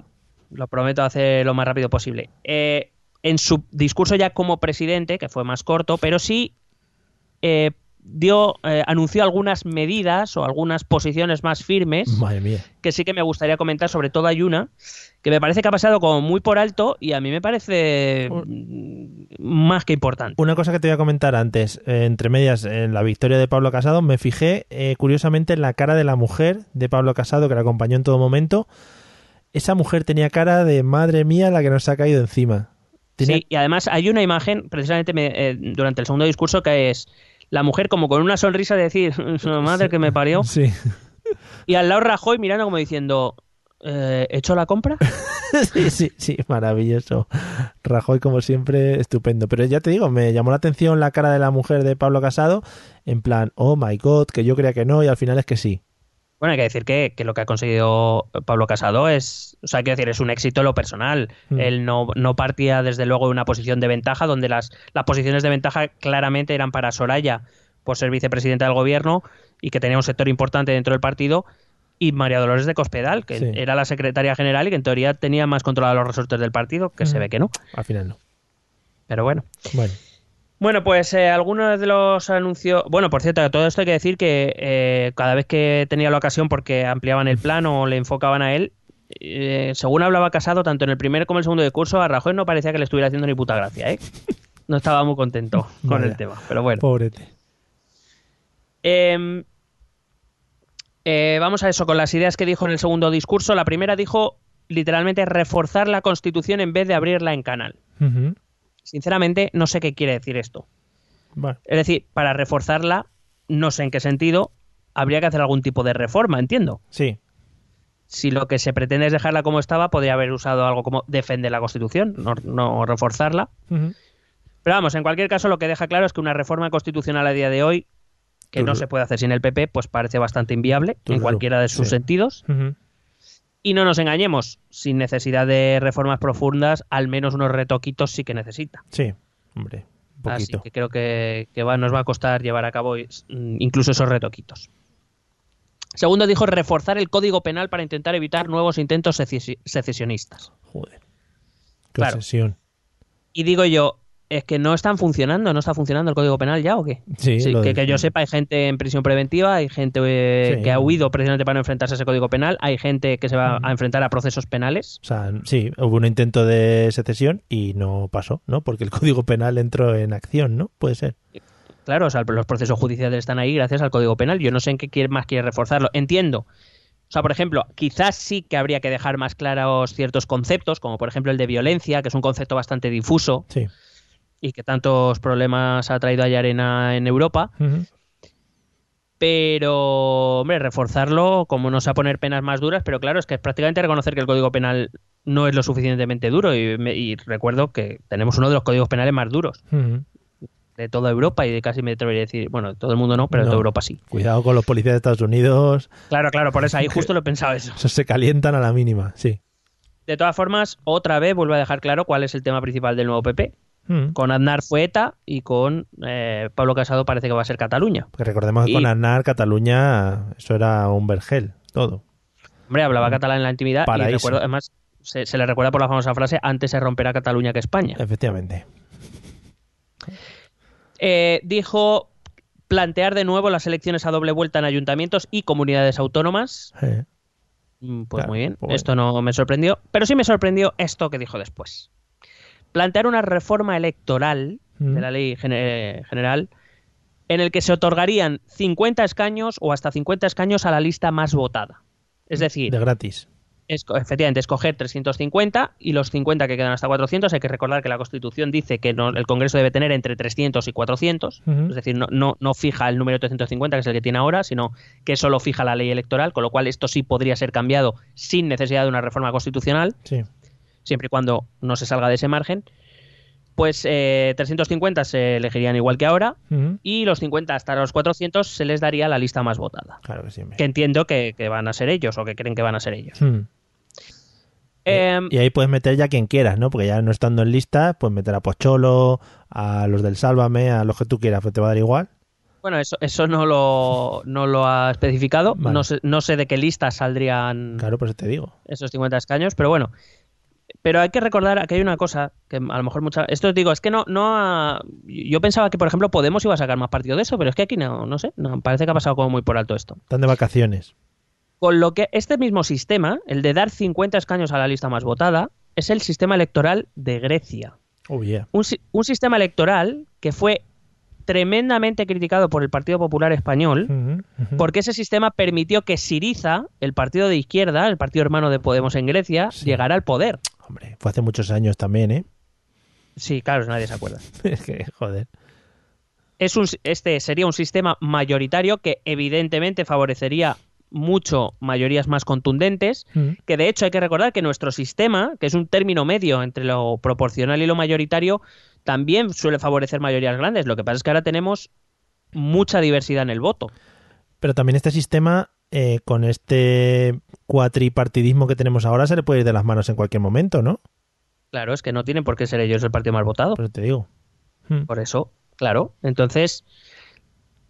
lo prometo hacer lo más rápido posible. Eh, en su discurso ya como presidente, que fue más corto, pero sí eh, dio, eh, anunció algunas medidas o algunas posiciones más firmes Madre mía. que sí que me gustaría comentar, sobre todo hay una que me parece que ha pasado como muy por alto y a mí me parece mm, más que importante. Una cosa que te voy a comentar antes, eh, entre medias, en la victoria de Pablo Casado, me fijé eh, curiosamente en la cara de la mujer de Pablo Casado que la acompañó en todo momento. Esa mujer tenía cara de madre mía la que nos ha caído encima. Tenía- Sí, y además hay una imagen, precisamente me- durante el segundo discurso, que es la mujer como con una sonrisa de decir, madre que me parió, Sí. y al lado Rajoy mirando como diciendo, eh, ¿he hecho la compra? sí, sí, sí, maravilloso. Rajoy, como siempre, estupendo. Pero ya te digo, me llamó la atención la cara de la mujer de Pablo Casado, en plan, oh my god, que yo creía que no, y al final es que sí. Bueno, hay que decir que, que lo que ha conseguido Pablo Casado es, o sea, hay que decir, es un éxito en lo personal. Mm. Él no, no partía desde luego de una posición de ventaja, donde las, las posiciones de ventaja claramente eran para Soraya por ser vicepresidenta del gobierno y que tenía un sector importante dentro del partido, y María Dolores de Cospedal, que Sí. era la secretaria general y que en teoría tenía más controlados los resortes del partido, que se Mm. ve que no. Al final no. Pero bueno. Bueno, Bueno, pues eh, algunos de los anuncios. Bueno, por cierto, todo esto hay que decir que eh, cada vez que tenía la ocasión, porque ampliaban el plan o le enfocaban a él, eh, según hablaba Casado, tanto en el primer como en el segundo de curso, a Rajoy no parecía que le estuviera haciendo ni puta gracia, ¿eh? No estaba muy contento con Vaya. el tema, pero bueno. pobrete. Eh, vamos a eso, con las ideas que dijo en el segundo discurso. La primera dijo literalmente reforzar la Constitución en vez de abrirla en canal. Sinceramente, no sé qué quiere decir esto. Bueno, Es decir, para reforzarla, no sé en qué sentido, habría que hacer algún tipo de reforma, entiendo. sí, Si lo que se pretende es dejarla como estaba, podría haber usado algo como defender la Constitución, no, no reforzarla. Pero vamos, en cualquier caso, lo que deja claro es que una reforma constitucional a día de hoy, que no se puede hacer sin el PP, pues parece bastante inviable en cualquiera de sus sí. sentidos. Y no nos engañemos, sin necesidad de reformas profundas, al menos unos retoquitos sí que necesita. sí, hombre, un Así poquito. que creo que, que va- nos va a costar llevar a cabo mm, incluso esos retoquitos. Segundo dijo reforzar el código penal para intentar evitar nuevos intentos secesi- secesionistas. Joder. Qué Claro. obsesión. Y digo yo, es que no están funcionando, no está funcionando el código penal ya o qué? Sí, Sí, que, que yo sepa, hay gente en prisión preventiva, hay gente eh, Sí. que ha huido precisamente para no enfrentarse a ese código penal, hay gente que se va a enfrentar a procesos penales. O sea, sí, hubo un intento de secesión y no pasó, ¿no? Porque el Código Penal entró en acción, ¿no? Puede ser. Claro, o sea, los procesos judiciales están ahí gracias al Código Penal. Yo no sé en qué más quiere reforzarlo. Entiendo. O sea, por ejemplo, quizás sí que habría que dejar más claros ciertos conceptos, como por ejemplo el de violencia, que es un concepto bastante difuso Sí. Y que tantos problemas ha traído a Arena en Europa. Pero, hombre, reforzarlo, como no sea poner penas más duras, pero claro, es que es prácticamente reconocer que el Código Penal no es lo suficientemente duro. Y, me- y recuerdo que tenemos uno de los códigos penales más duros de toda Europa y de casi me atrevería a decir, bueno, de todo el mundo no, pero de toda Europa sí. Cuidado con los policías de Estados Unidos. Claro, claro, por eso ahí justo lo he pensado eso. Se calientan a la mínima, sí. De todas formas, otra vez vuelvo a dejar claro cuál es el tema principal del nuevo PP. Mm. Con Aznar fue ETA y con eh, Pablo Casado parece que va a ser Cataluña. Porque recordemos que Y- con Aznar, Cataluña, eso era un vergel, todo. Hombre, hablaba catalán en la intimidad y recuerdo, además, se, se le recuerda por la famosa frase, antes se romperá Cataluña que España. Efectivamente. Eh, dijo plantear de nuevo las elecciones a doble vuelta en ayuntamientos y comunidades autónomas. Mm, Pues Claro, muy bien, pues bueno. esto no me sorprendió, pero sí me sorprendió esto que dijo después. Plantear una reforma electoral Mm. de la ley gene- general en el que se otorgarían 50 escaños o hasta 50 escaños a la lista más votada. Es decir, De gratis. esco- efectivamente, escoger 350 y los 50 que quedan hasta 400. Hay que recordar que la Constitución dice que no- el Congreso debe tener entre 300 y 400. Ujú. Es decir, no, no, no fija el número 350, que es el que tiene ahora, sino que solo fija la ley electoral, con lo cual esto sí podría ser cambiado sin necesidad de una reforma constitucional, Sí. Siempre y cuando no se salga de ese margen. Pues eh, 350 se elegirían igual que ahora y los 50 hasta los 400 se les daría la lista más votada. Claro que sí. Que entiendo que, que van a ser ellos o que creen que van a ser ellos. Hmm. Em, Y ahí puedes meter ya quien quieras, ¿no? Porque ya no estando en lista, pues meter a Pocholo, a los del Sálvame, a los que tú quieras, pues te va a dar igual. Bueno, eso, eso no, lo, no lo ha especificado. Vale. No, sé, no sé de qué lista saldrían Claro, pues te digo. esos 50 escaños, pero bueno. Pero hay que recordar que hay una cosa que a lo mejor mucha. Esto digo, es que no, no ha- Yo pensaba que, por ejemplo, Podemos iba a sacar más partido de eso, pero es que aquí no, no sé. No, parece que ha pasado como muy por alto esto. Están de vacaciones. Con lo que este mismo sistema, el de dar 50 escaños a la lista más votada, es el sistema electoral de Grecia. Oh, yeah. un sistema electoral que fue tremendamente criticado por el Partido Popular Español, porque ese sistema permitió que Siriza, el partido de izquierda, el partido hermano de Podemos en Grecia, Sí. llegara al poder. Hombre, fue hace muchos años también, ¿eh? Sí, claro, nadie se acuerda. Es que, joder. Es un, este sería un sistema mayoritario que evidentemente favorecería mucho mayorías más contundentes, que de hecho hay que recordar que nuestro sistema, que es un término medio entre lo proporcional y lo mayoritario, también suele favorecer mayorías grandes. Lo que pasa es que ahora tenemos mucha diversidad en el voto. Pero también este sistema, eh, con este cuatripartidismo que tenemos ahora, se le puede ir de las manos en cualquier momento, ¿no? Claro, es que no tienen por qué ser ellos el partido más votado. Por eso te digo. Hmm. Por eso, claro. Entonces,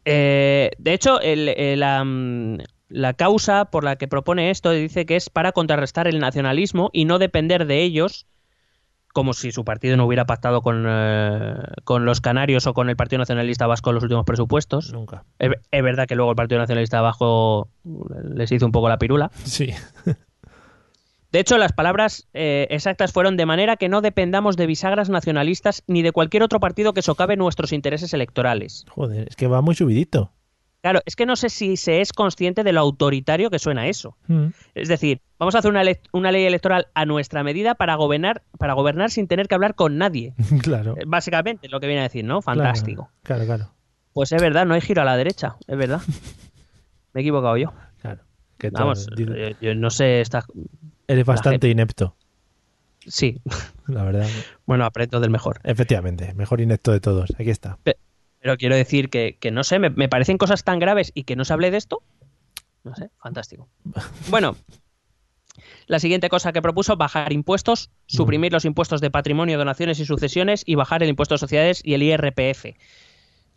eh, de hecho, el- el, la, mm, la causa por la que propone esto dice que es para contrarrestar el nacionalismo y no depender de ellos, como si su partido no hubiera pactado con, eh, con los canarios o con el Partido Nacionalista Vasco en los últimos presupuestos. Nunca. Es, es verdad que luego el Partido Nacionalista Vasco les hizo un poco la pirula. Sí. De hecho, las palabras eh, exactas fueron de manera que no dependamos de bisagras nacionalistas ni de cualquier otro partido que socave nuestros intereses electorales. Joder, es que va muy subidito. Claro, es que no sé si se es consciente de lo autoritario que suena eso. Hmm. Es decir, vamos a hacer una, le- una ley electoral a nuestra medida para gobernar, para gobernar sin tener que hablar con nadie. claro. Eh, Básicamente, es lo que viene a decir, ¿no? Fantástico. Claro, claro. claro. Pues es verdad, no hay giro a la derecha, es verdad. Me he equivocado yo. claro. Que Vamos, eh, yo no sé, está... eres bastante inepto, Sí, la verdad. bueno, aprendo del mejor. Efectivamente, mejor inepto de todos. Aquí está. Pero quiero decir que, que no sé, me, me parecen cosas tan graves y que no se hable de esto. No sé, fantástico. Bueno, la siguiente cosa que propuso, bajar impuestos, suprimir los impuestos de patrimonio, donaciones y sucesiones y bajar el impuesto de sociedades y el IRPF.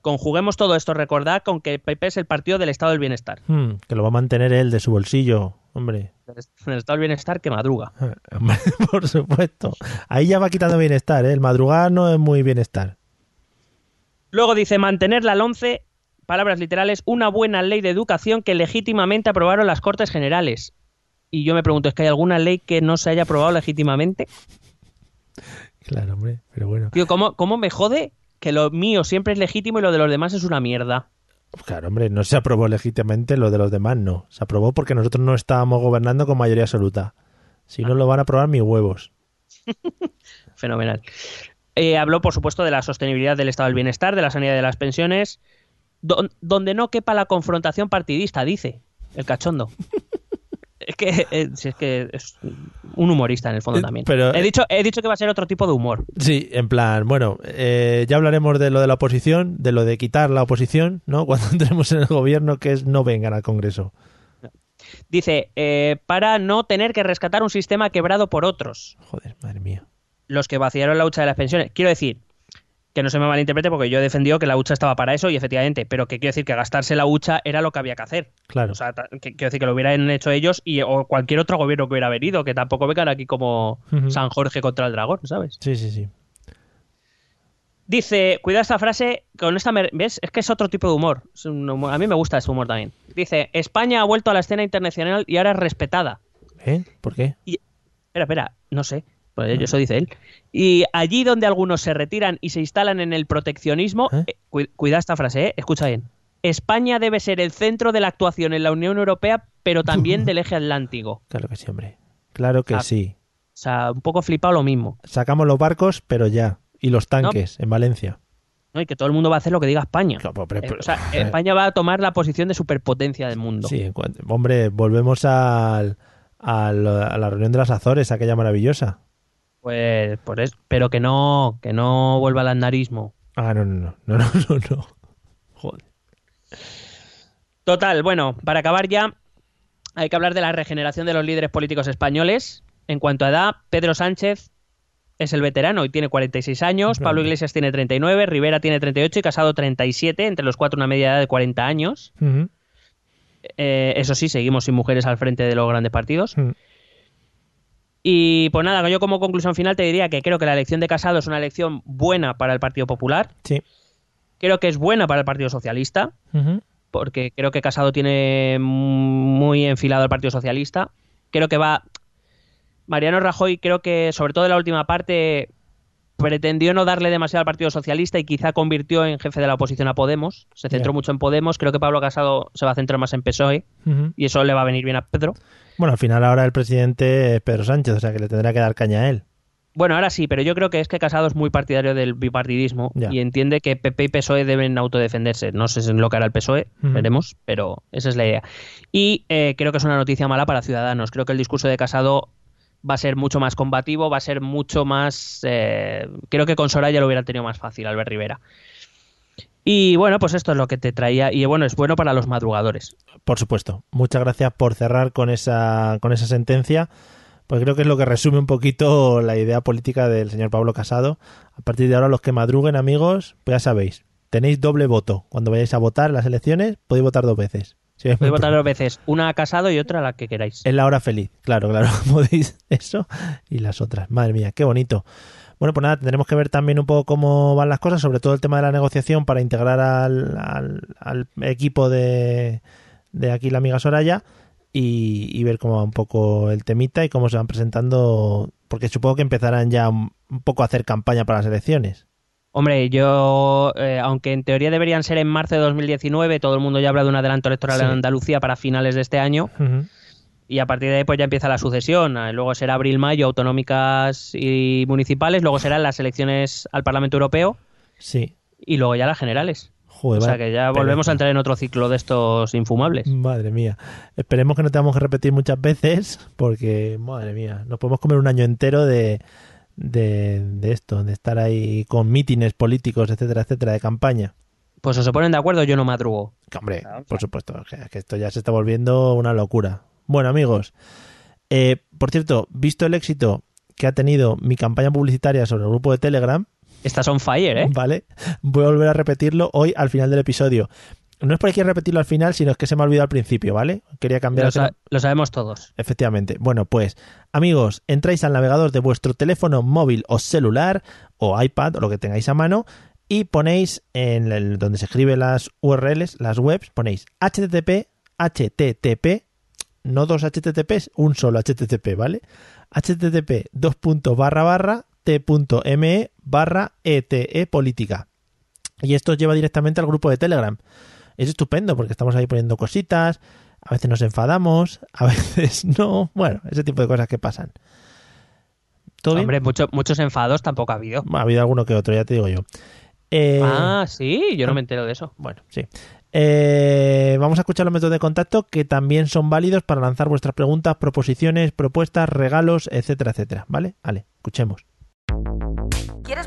Conjuguemos todo esto, recordad con que el PP es el partido del Estado del Bienestar. Hmm, que lo va a mantener él de su bolsillo, hombre. El Estado del Bienestar que madruga. Por supuesto. Ahí ya va quitando bienestar, ¿eh? El madrugar no es muy bienestar. Luego dice mantener la LONCE, palabras literales, una buena ley de educación que legítimamente aprobaron las Cortes Generales. Y yo me pregunto, ¿es que hay alguna ley que no se haya aprobado legítimamente? Claro, hombre, pero bueno. Tío, ¿cómo, ¿cómo me jode que lo mío siempre es legítimo y lo de los demás es una mierda? Claro, hombre, no se aprobó legítimamente lo de los demás, no. Se aprobó porque nosotros no estábamos gobernando con mayoría absoluta. Si no, lo van a aprobar mis huevos. Fenomenal. Eh, habló, por supuesto, de la sostenibilidad del estado del bienestar, de la sanidad de las pensiones, don- donde no quepa la confrontación partidista, dice el cachondo. es que, eh, si es que es un humorista en el fondo Eh, también. pero- he, dicho, he dicho que va a ser otro tipo de humor. Sí, en plan, bueno, eh, ya hablaremos de lo de la oposición, de lo de quitar la oposición, ¿no? Cuando entremos en el gobierno, que es no vengan al Congreso. Dice, eh, para no tener que rescatar un sistema quebrado por otros. Joder, madre mía. Los que vaciaron la hucha de las pensiones. Quiero decir, que no se me malinterprete porque yo he defendido que la hucha estaba para eso y efectivamente, pero que quiero decir que gastarse la hucha era lo que había que hacer. Claro. O sea, que, quiero decir que lo hubieran hecho ellos y o cualquier otro gobierno que hubiera venido, que tampoco vengan aquí como. San Jorge contra el dragón, ¿sabes? Sí, sí, sí. Dice, cuidado esta frase, con esta, me- ¿ves? Es que es otro tipo de humor- A mí me gusta ese humor también. Dice, España ha vuelto a la escena internacional y ahora es respetada. ¿Eh? ¿Por qué? Espera, espera, no sé. Pues eso dice él. Y allí donde algunos se retiran y se instalan en el proteccionismo, ¿Eh? eh, cu- cuida esta frase, ¿eh? escucha bien. España debe ser el centro de la actuación en la Unión Europea pero también del eje atlántico. Claro que sí, hombre. Claro que Ah. sí. O sea, un poco flipado lo mismo. Sacamos los barcos, pero ya. Y los tanques en Valencia. ¿no? Y que todo el mundo va a hacer lo que diga España. Pero- Eh, pero- o sea, España va a tomar la posición de superpotencia del mundo. Sí, en cuanto- hombre, volvemos al, al- a la reunión de las Azores, aquella maravillosa. Pues, por eso, pero que no, que no vuelva al andarismo. Ah, no, no, no, no, no, no, no. Joder. Total, bueno, para acabar ya, hay que hablar de la regeneración de los líderes políticos españoles. En cuanto a edad, Pedro Sánchez es el veterano y tiene 46 años, Pablo. Iglesias tiene 39, Rivera tiene 38 y Casado 37, entre los cuatro una media edad de 40 años. Eh, eso sí, seguimos sin mujeres al frente de los grandes partidos. ujú. Y pues nada, yo como conclusión final te diría que creo que la elección de Casado es una elección buena para el Partido Popular, Sí. creo que es buena para el Partido Socialista, porque creo que Casado tiene muy enfilado al Partido Socialista. Creo que va. Mariano Rajoy, creo que, sobre todo en la última parte, pretendió no darle demasiado al Partido Socialista y quizá convirtió en jefe de la oposición a Podemos. Se centró mucho en Podemos. Creo que Pablo Casado se va a centrar más en PSOE y eso le va a venir bien a Pedro. Bueno, al final ahora el presidente es Pedro Sánchez, o sea que le tendrá que dar caña a él. Bueno, ahora sí, pero yo creo que es que Casado es muy partidario del bipartidismo Ya. y entiende que PP y PSOE deben autodefenderse. No sé en lo que hará el PSOE, veremos, pero esa es la idea. Y eh, creo que es una noticia mala para Ciudadanos. Creo que el discurso de Casado va a ser mucho más combativo, va a ser mucho más... eh, creo que con Soraya lo hubiera tenido más fácil, Albert Rivera. Y bueno, pues esto es lo que te traía. Y bueno, es bueno para los madrugadores. Por supuesto. Muchas gracias por cerrar con esa, con esa sentencia, porque creo que es lo que resume un poquito la idea política del señor Pablo Casado. A partir de ahora, los que madruguen, amigos, pues ya sabéis, tenéis doble voto. Cuando vayáis a votar en las elecciones, podéis votar dos veces. Sí, Podéis votar dos veces, una a Casado y otra a la que queráis. Es la hora feliz, claro, claro. Podéis eso y las otras. Madre mía, qué bonito. Bueno, pues nada, tendremos que ver también un poco cómo van las cosas, sobre todo el tema de la negociación para integrar al, al- al equipo de, de aquí la amiga Soraya y, y ver cómo va un poco el temita y cómo se van presentando, porque supongo que empezarán ya un, un poco a hacer campaña para las elecciones. Hombre, yo, eh, aunque en teoría deberían ser en marzo de 2019, todo el mundo ya habla de un adelanto electoral Sí. en Andalucía para finales de este año Ujú. Y a partir de ahí pues ya empieza la sucesión. Eh, Luego será abril-mayo autonómicas y municipales, luego serán las elecciones al Parlamento Europeo Sí. y luego ya las generales. Joder, o sea que ya volvemos a entrar en otro ciclo de estos infumables. Madre mía. Esperemos que no tengamos que repetir muchas veces, porque, madre mía, nos podemos comer un año entero de, de, de esto, de estar ahí con mítines políticos, etcétera, etcétera, de campaña. Pues o se ponen de acuerdo, yo no madrugo. Que, hombre, por supuesto, que, que esto ya se está volviendo una locura. Bueno, amigos, eh, por cierto, visto el éxito que ha tenido mi campaña publicitaria sobre el grupo de Telegram, Estás on fire, ¿eh? ¿vale? Voy a volver a repetirlo hoy al final del episodio. No es por aquí repetirlo al final, sino es que se me ha olvidado al principio, ¿vale? Quería cambiar Lo, sa- lo sabemos todos. Efectivamente. Bueno, pues amigos, entráis al navegador de vuestro teléfono móvil o celular o iPad o lo que tengáis a mano y ponéis en el, donde se escriben las URLs, las webs, ponéis http, http, no dos https, un solo http, ¿vale? http dos puntos barra barra t.me barra ete política. Y esto lleva directamente al grupo de Telegram. Es estupendo porque estamos ahí poniendo cositas, a veces nos enfadamos, a veces no. Bueno, ese tipo de cosas que pasan. Hombre, mucho- muchos enfados tampoco ha habido. Ha habido alguno que otro, ya te digo yo. Eh, Ah, sí, yo no me entero de eso. Bueno, sí. Eh, vamos a escuchar los métodos de contacto que también son válidos para lanzar vuestras preguntas, proposiciones, propuestas, regalos, etcétera, etcétera. ¿Vale? Vale, escuchemos. ¿Quieres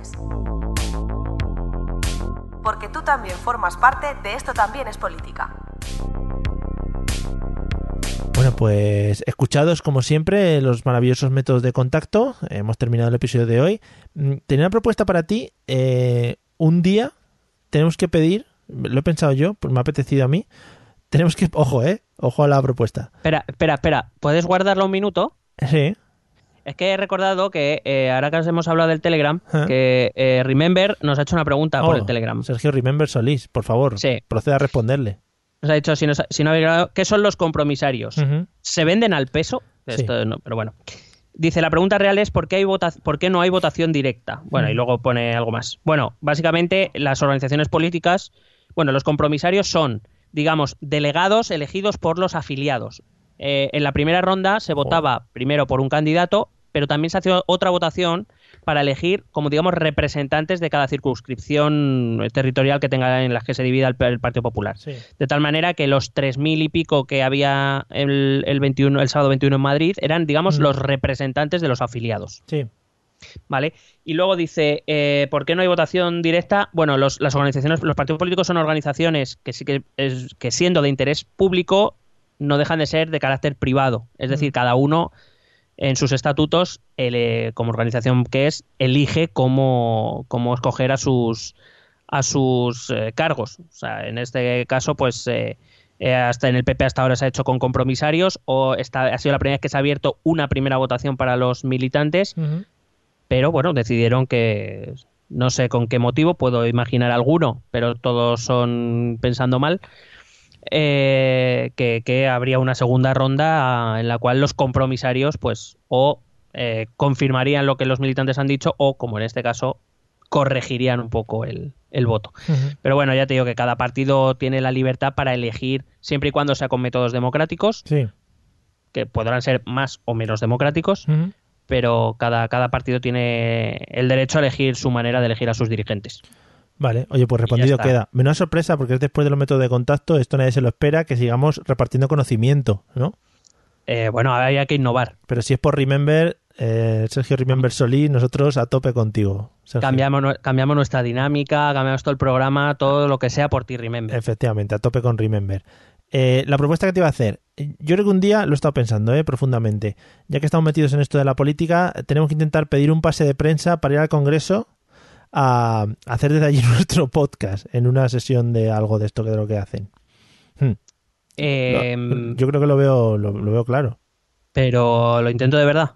Porque tú también formas parte de Esto también es política. Bueno, pues escuchados como siempre los maravillosos métodos de contacto, hemos terminado el episodio de hoy. Mm, Tenía una propuesta para ti. eh, un día tenemos que pedir, lo he pensado yo, pues me ha apetecido a mí, tenemos que, ojo, eh, ojo a la propuesta. Espera, espera, espera. ¿Puedes guardarlo un minuto? Sí, Es que he recordado que eh, ahora que os hemos hablado del Telegram, Ah. que eh, Remember nos ha hecho una pregunta por Oh, el Telegram. Sergio Remember Solís, por favor, Sí. proceda a responderle. Nos ha dicho, si, nos- si no habéis grabado, ¿qué son los compromisarios? ¿Se venden al peso? Sí. Esto no, pero bueno. Dice, la pregunta real es ¿por qué, hay vota- por qué no hay votación directa? Bueno, y luego pone algo más. Bueno, básicamente las organizaciones políticas, bueno, los compromisarios son, digamos, delegados elegidos por los afiliados. Eh, en la primera ronda se votaba primero por un candidato, pero también se hacía otra votación para elegir, como digamos, representantes de cada circunscripción territorial que tenga en las que se divida el, el Partido Popular. Sí. De tal manera que los 3.000 y pico que había el, el 21, el sábado 21 en Madrid eran, digamos, Mm. los representantes de los afiliados. Sí. ¿Vale? Y luego dice, eh, ¿por qué no hay votación directa? Bueno, los, las organizaciones, los partidos políticos son organizaciones que sí que, es, que siendo de interés público no dejan de ser de carácter privado. Es decir, cada uno en sus estatutos, el, eh, como organización que es, elige cómo, cómo escoger a sus a sus eh, cargos. O sea, en este caso, pues eh, eh, hasta en el PP hasta ahora se ha hecho con compromisarios o está, ha sido la primera vez que se ha abierto una primera votación para los militantes pero bueno, decidieron que no sé con qué motivo, puedo imaginar alguno, pero todos son pensando mal, eh, que, que habría una segunda ronda ah, en la cual los compromisarios pues o eh, confirmarían lo que los militantes han dicho o, como en este caso, corregirían un poco el, el voto. Pero bueno, ya te digo que cada partido tiene la libertad para elegir, siempre y cuando sea con métodos democráticos, Sí. que podrán ser más o menos democráticos, pero cada, cada partido tiene el derecho a elegir su manera de elegir a sus dirigentes. Vale, oye, pues respondido queda. Menos sorpresa porque es después de los métodos de contacto, esto nadie se lo espera, que sigamos repartiendo conocimiento, ¿no? Eh, bueno, ahora hay que innovar. Pero si es por Remember, eh, Sergio Remember Solís, nosotros a tope contigo. Sergio. Cambiamos, cambiamos nuestra dinámica, cambiamos todo el programa, todo lo que sea por ti, remember. Efectivamente, a tope con Remember. Eh, la propuesta que te iba a hacer, eh, yo creo que un día lo he estado pensando eh, profundamente. Ya que estamos metidos en esto de la política, tenemos que intentar pedir un pase de prensa para ir al Congreso a hacer desde allí nuestro podcast en una sesión de algo de esto que de lo que hacen. Hmm. Eh, Yo creo que lo veo, lo, lo veo claro. pero lo intento de verdad.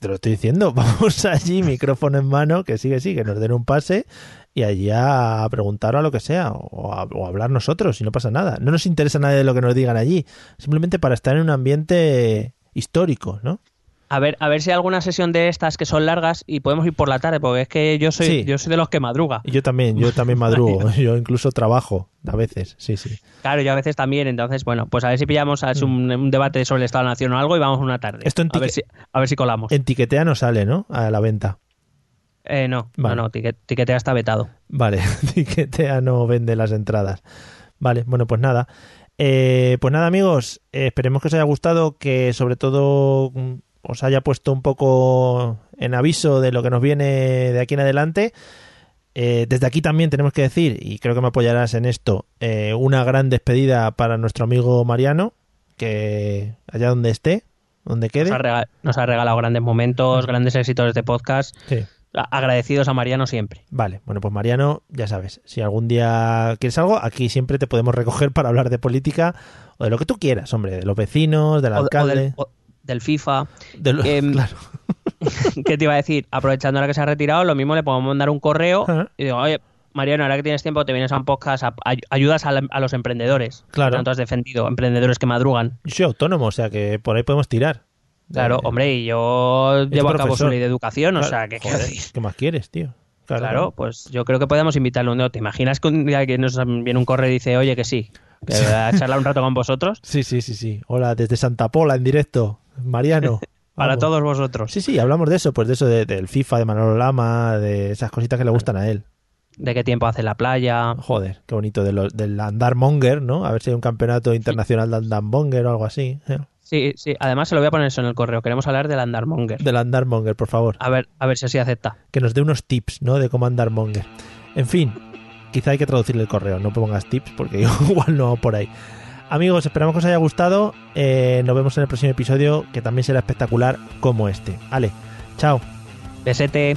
Te lo estoy diciendo, vamos allí, micrófono en mano, que sigue, sí, que nos den un pase y allí a preguntar a lo que sea, o a, o a hablar nosotros, si no pasa nada. No nos interesa nada de lo que nos digan allí, simplemente para estar en un ambiente histórico, ¿no? A ver, a ver si hay alguna sesión de estas que son largas y podemos ir por la tarde, porque es que yo soy, Sí. yo soy de los que madruga. Y yo también, yo también madrugo, yo incluso trabajo a veces, sí, sí. Claro, yo a veces también, entonces, bueno, pues a ver si pillamos a ver si un, un debate sobre el Estado de la Nación o algo y vamos una tarde. Mm. Esto en a, ver si, a ver si colamos. En Tiquetea no sale, ¿no? A la venta. Eh, no, Vale. no, no, Tiquetea está vetado. Vale, Tiquetea no vende las entradas. Vale, bueno, pues nada. Eh, pues nada, amigos, eh, esperemos que os haya gustado, que sobre todo mm, os haya puesto un poco en aviso de lo que nos viene de aquí en adelante. Eh, desde aquí también tenemos que decir, y creo que me apoyarás en esto, eh, una gran despedida para nuestro amigo Mariano, que allá donde esté, donde quede. Nos ha, rega- nos ha regalado grandes momentos, grandes éxitos de podcast. Sí. Agradecidos a Mariano siempre. Vale, bueno, pues Mariano, ya sabes, si algún día quieres algo, aquí siempre te podemos recoger para hablar de política o de lo que tú quieras, hombre, de los vecinos, del O- o alcalde, del, o- del FIFA. de lo- em, claro. ¿Qué te iba a decir? Aprovechando ahora que se ha retirado, lo mismo le podemos mandar un correo y digo, oye, Mariano, ahora que tienes tiempo, te vienes a un podcast, a- ayudas a, la- a los emprendedores. Claro. Tanto has defendido, emprendedores que madrugan. Yo soy autónomo, o sea que por ahí podemos tirar. Claro, Eh, hombre, y yo llevo a cabo su ley de educación, o sea, que ¿qué más quieres, tío? Claro, pues yo creo que podemos invitarle un día. ¿Te imaginas que un día que nos viene un correo y dice, oye, que sí, que a charlar un rato con vosotros? Sí, sí, sí, sí. Hola, desde Santa Pola en directo, Mariano. Para todos vosotros. Sí, sí, hablamos de eso, pues de eso, de- del FIFA, de Manolo Lama, de esas cositas que le gustan a él. De qué tiempo hace la playa. Joder, qué bonito, de lo- del Andarmonger, ¿no? A ver si hay un campeonato internacional de Andarmonger o algo así. ¿eh? Sí, sí. Además, se lo voy a poner eso en el correo. Queremos hablar del Andarmonger. Del Andarmonger, por favor. A ver, a ver si así acepta. Que nos dé unos tips, ¿no? De cómo Andarmonger. En fin, quizá hay que traducirle el correo, no pongas tips porque igual no por ahí. Amigos, esperamos que os haya gustado. Eh, nos vemos en el próximo episodio, que también será espectacular como este. Vale, chao. Besete.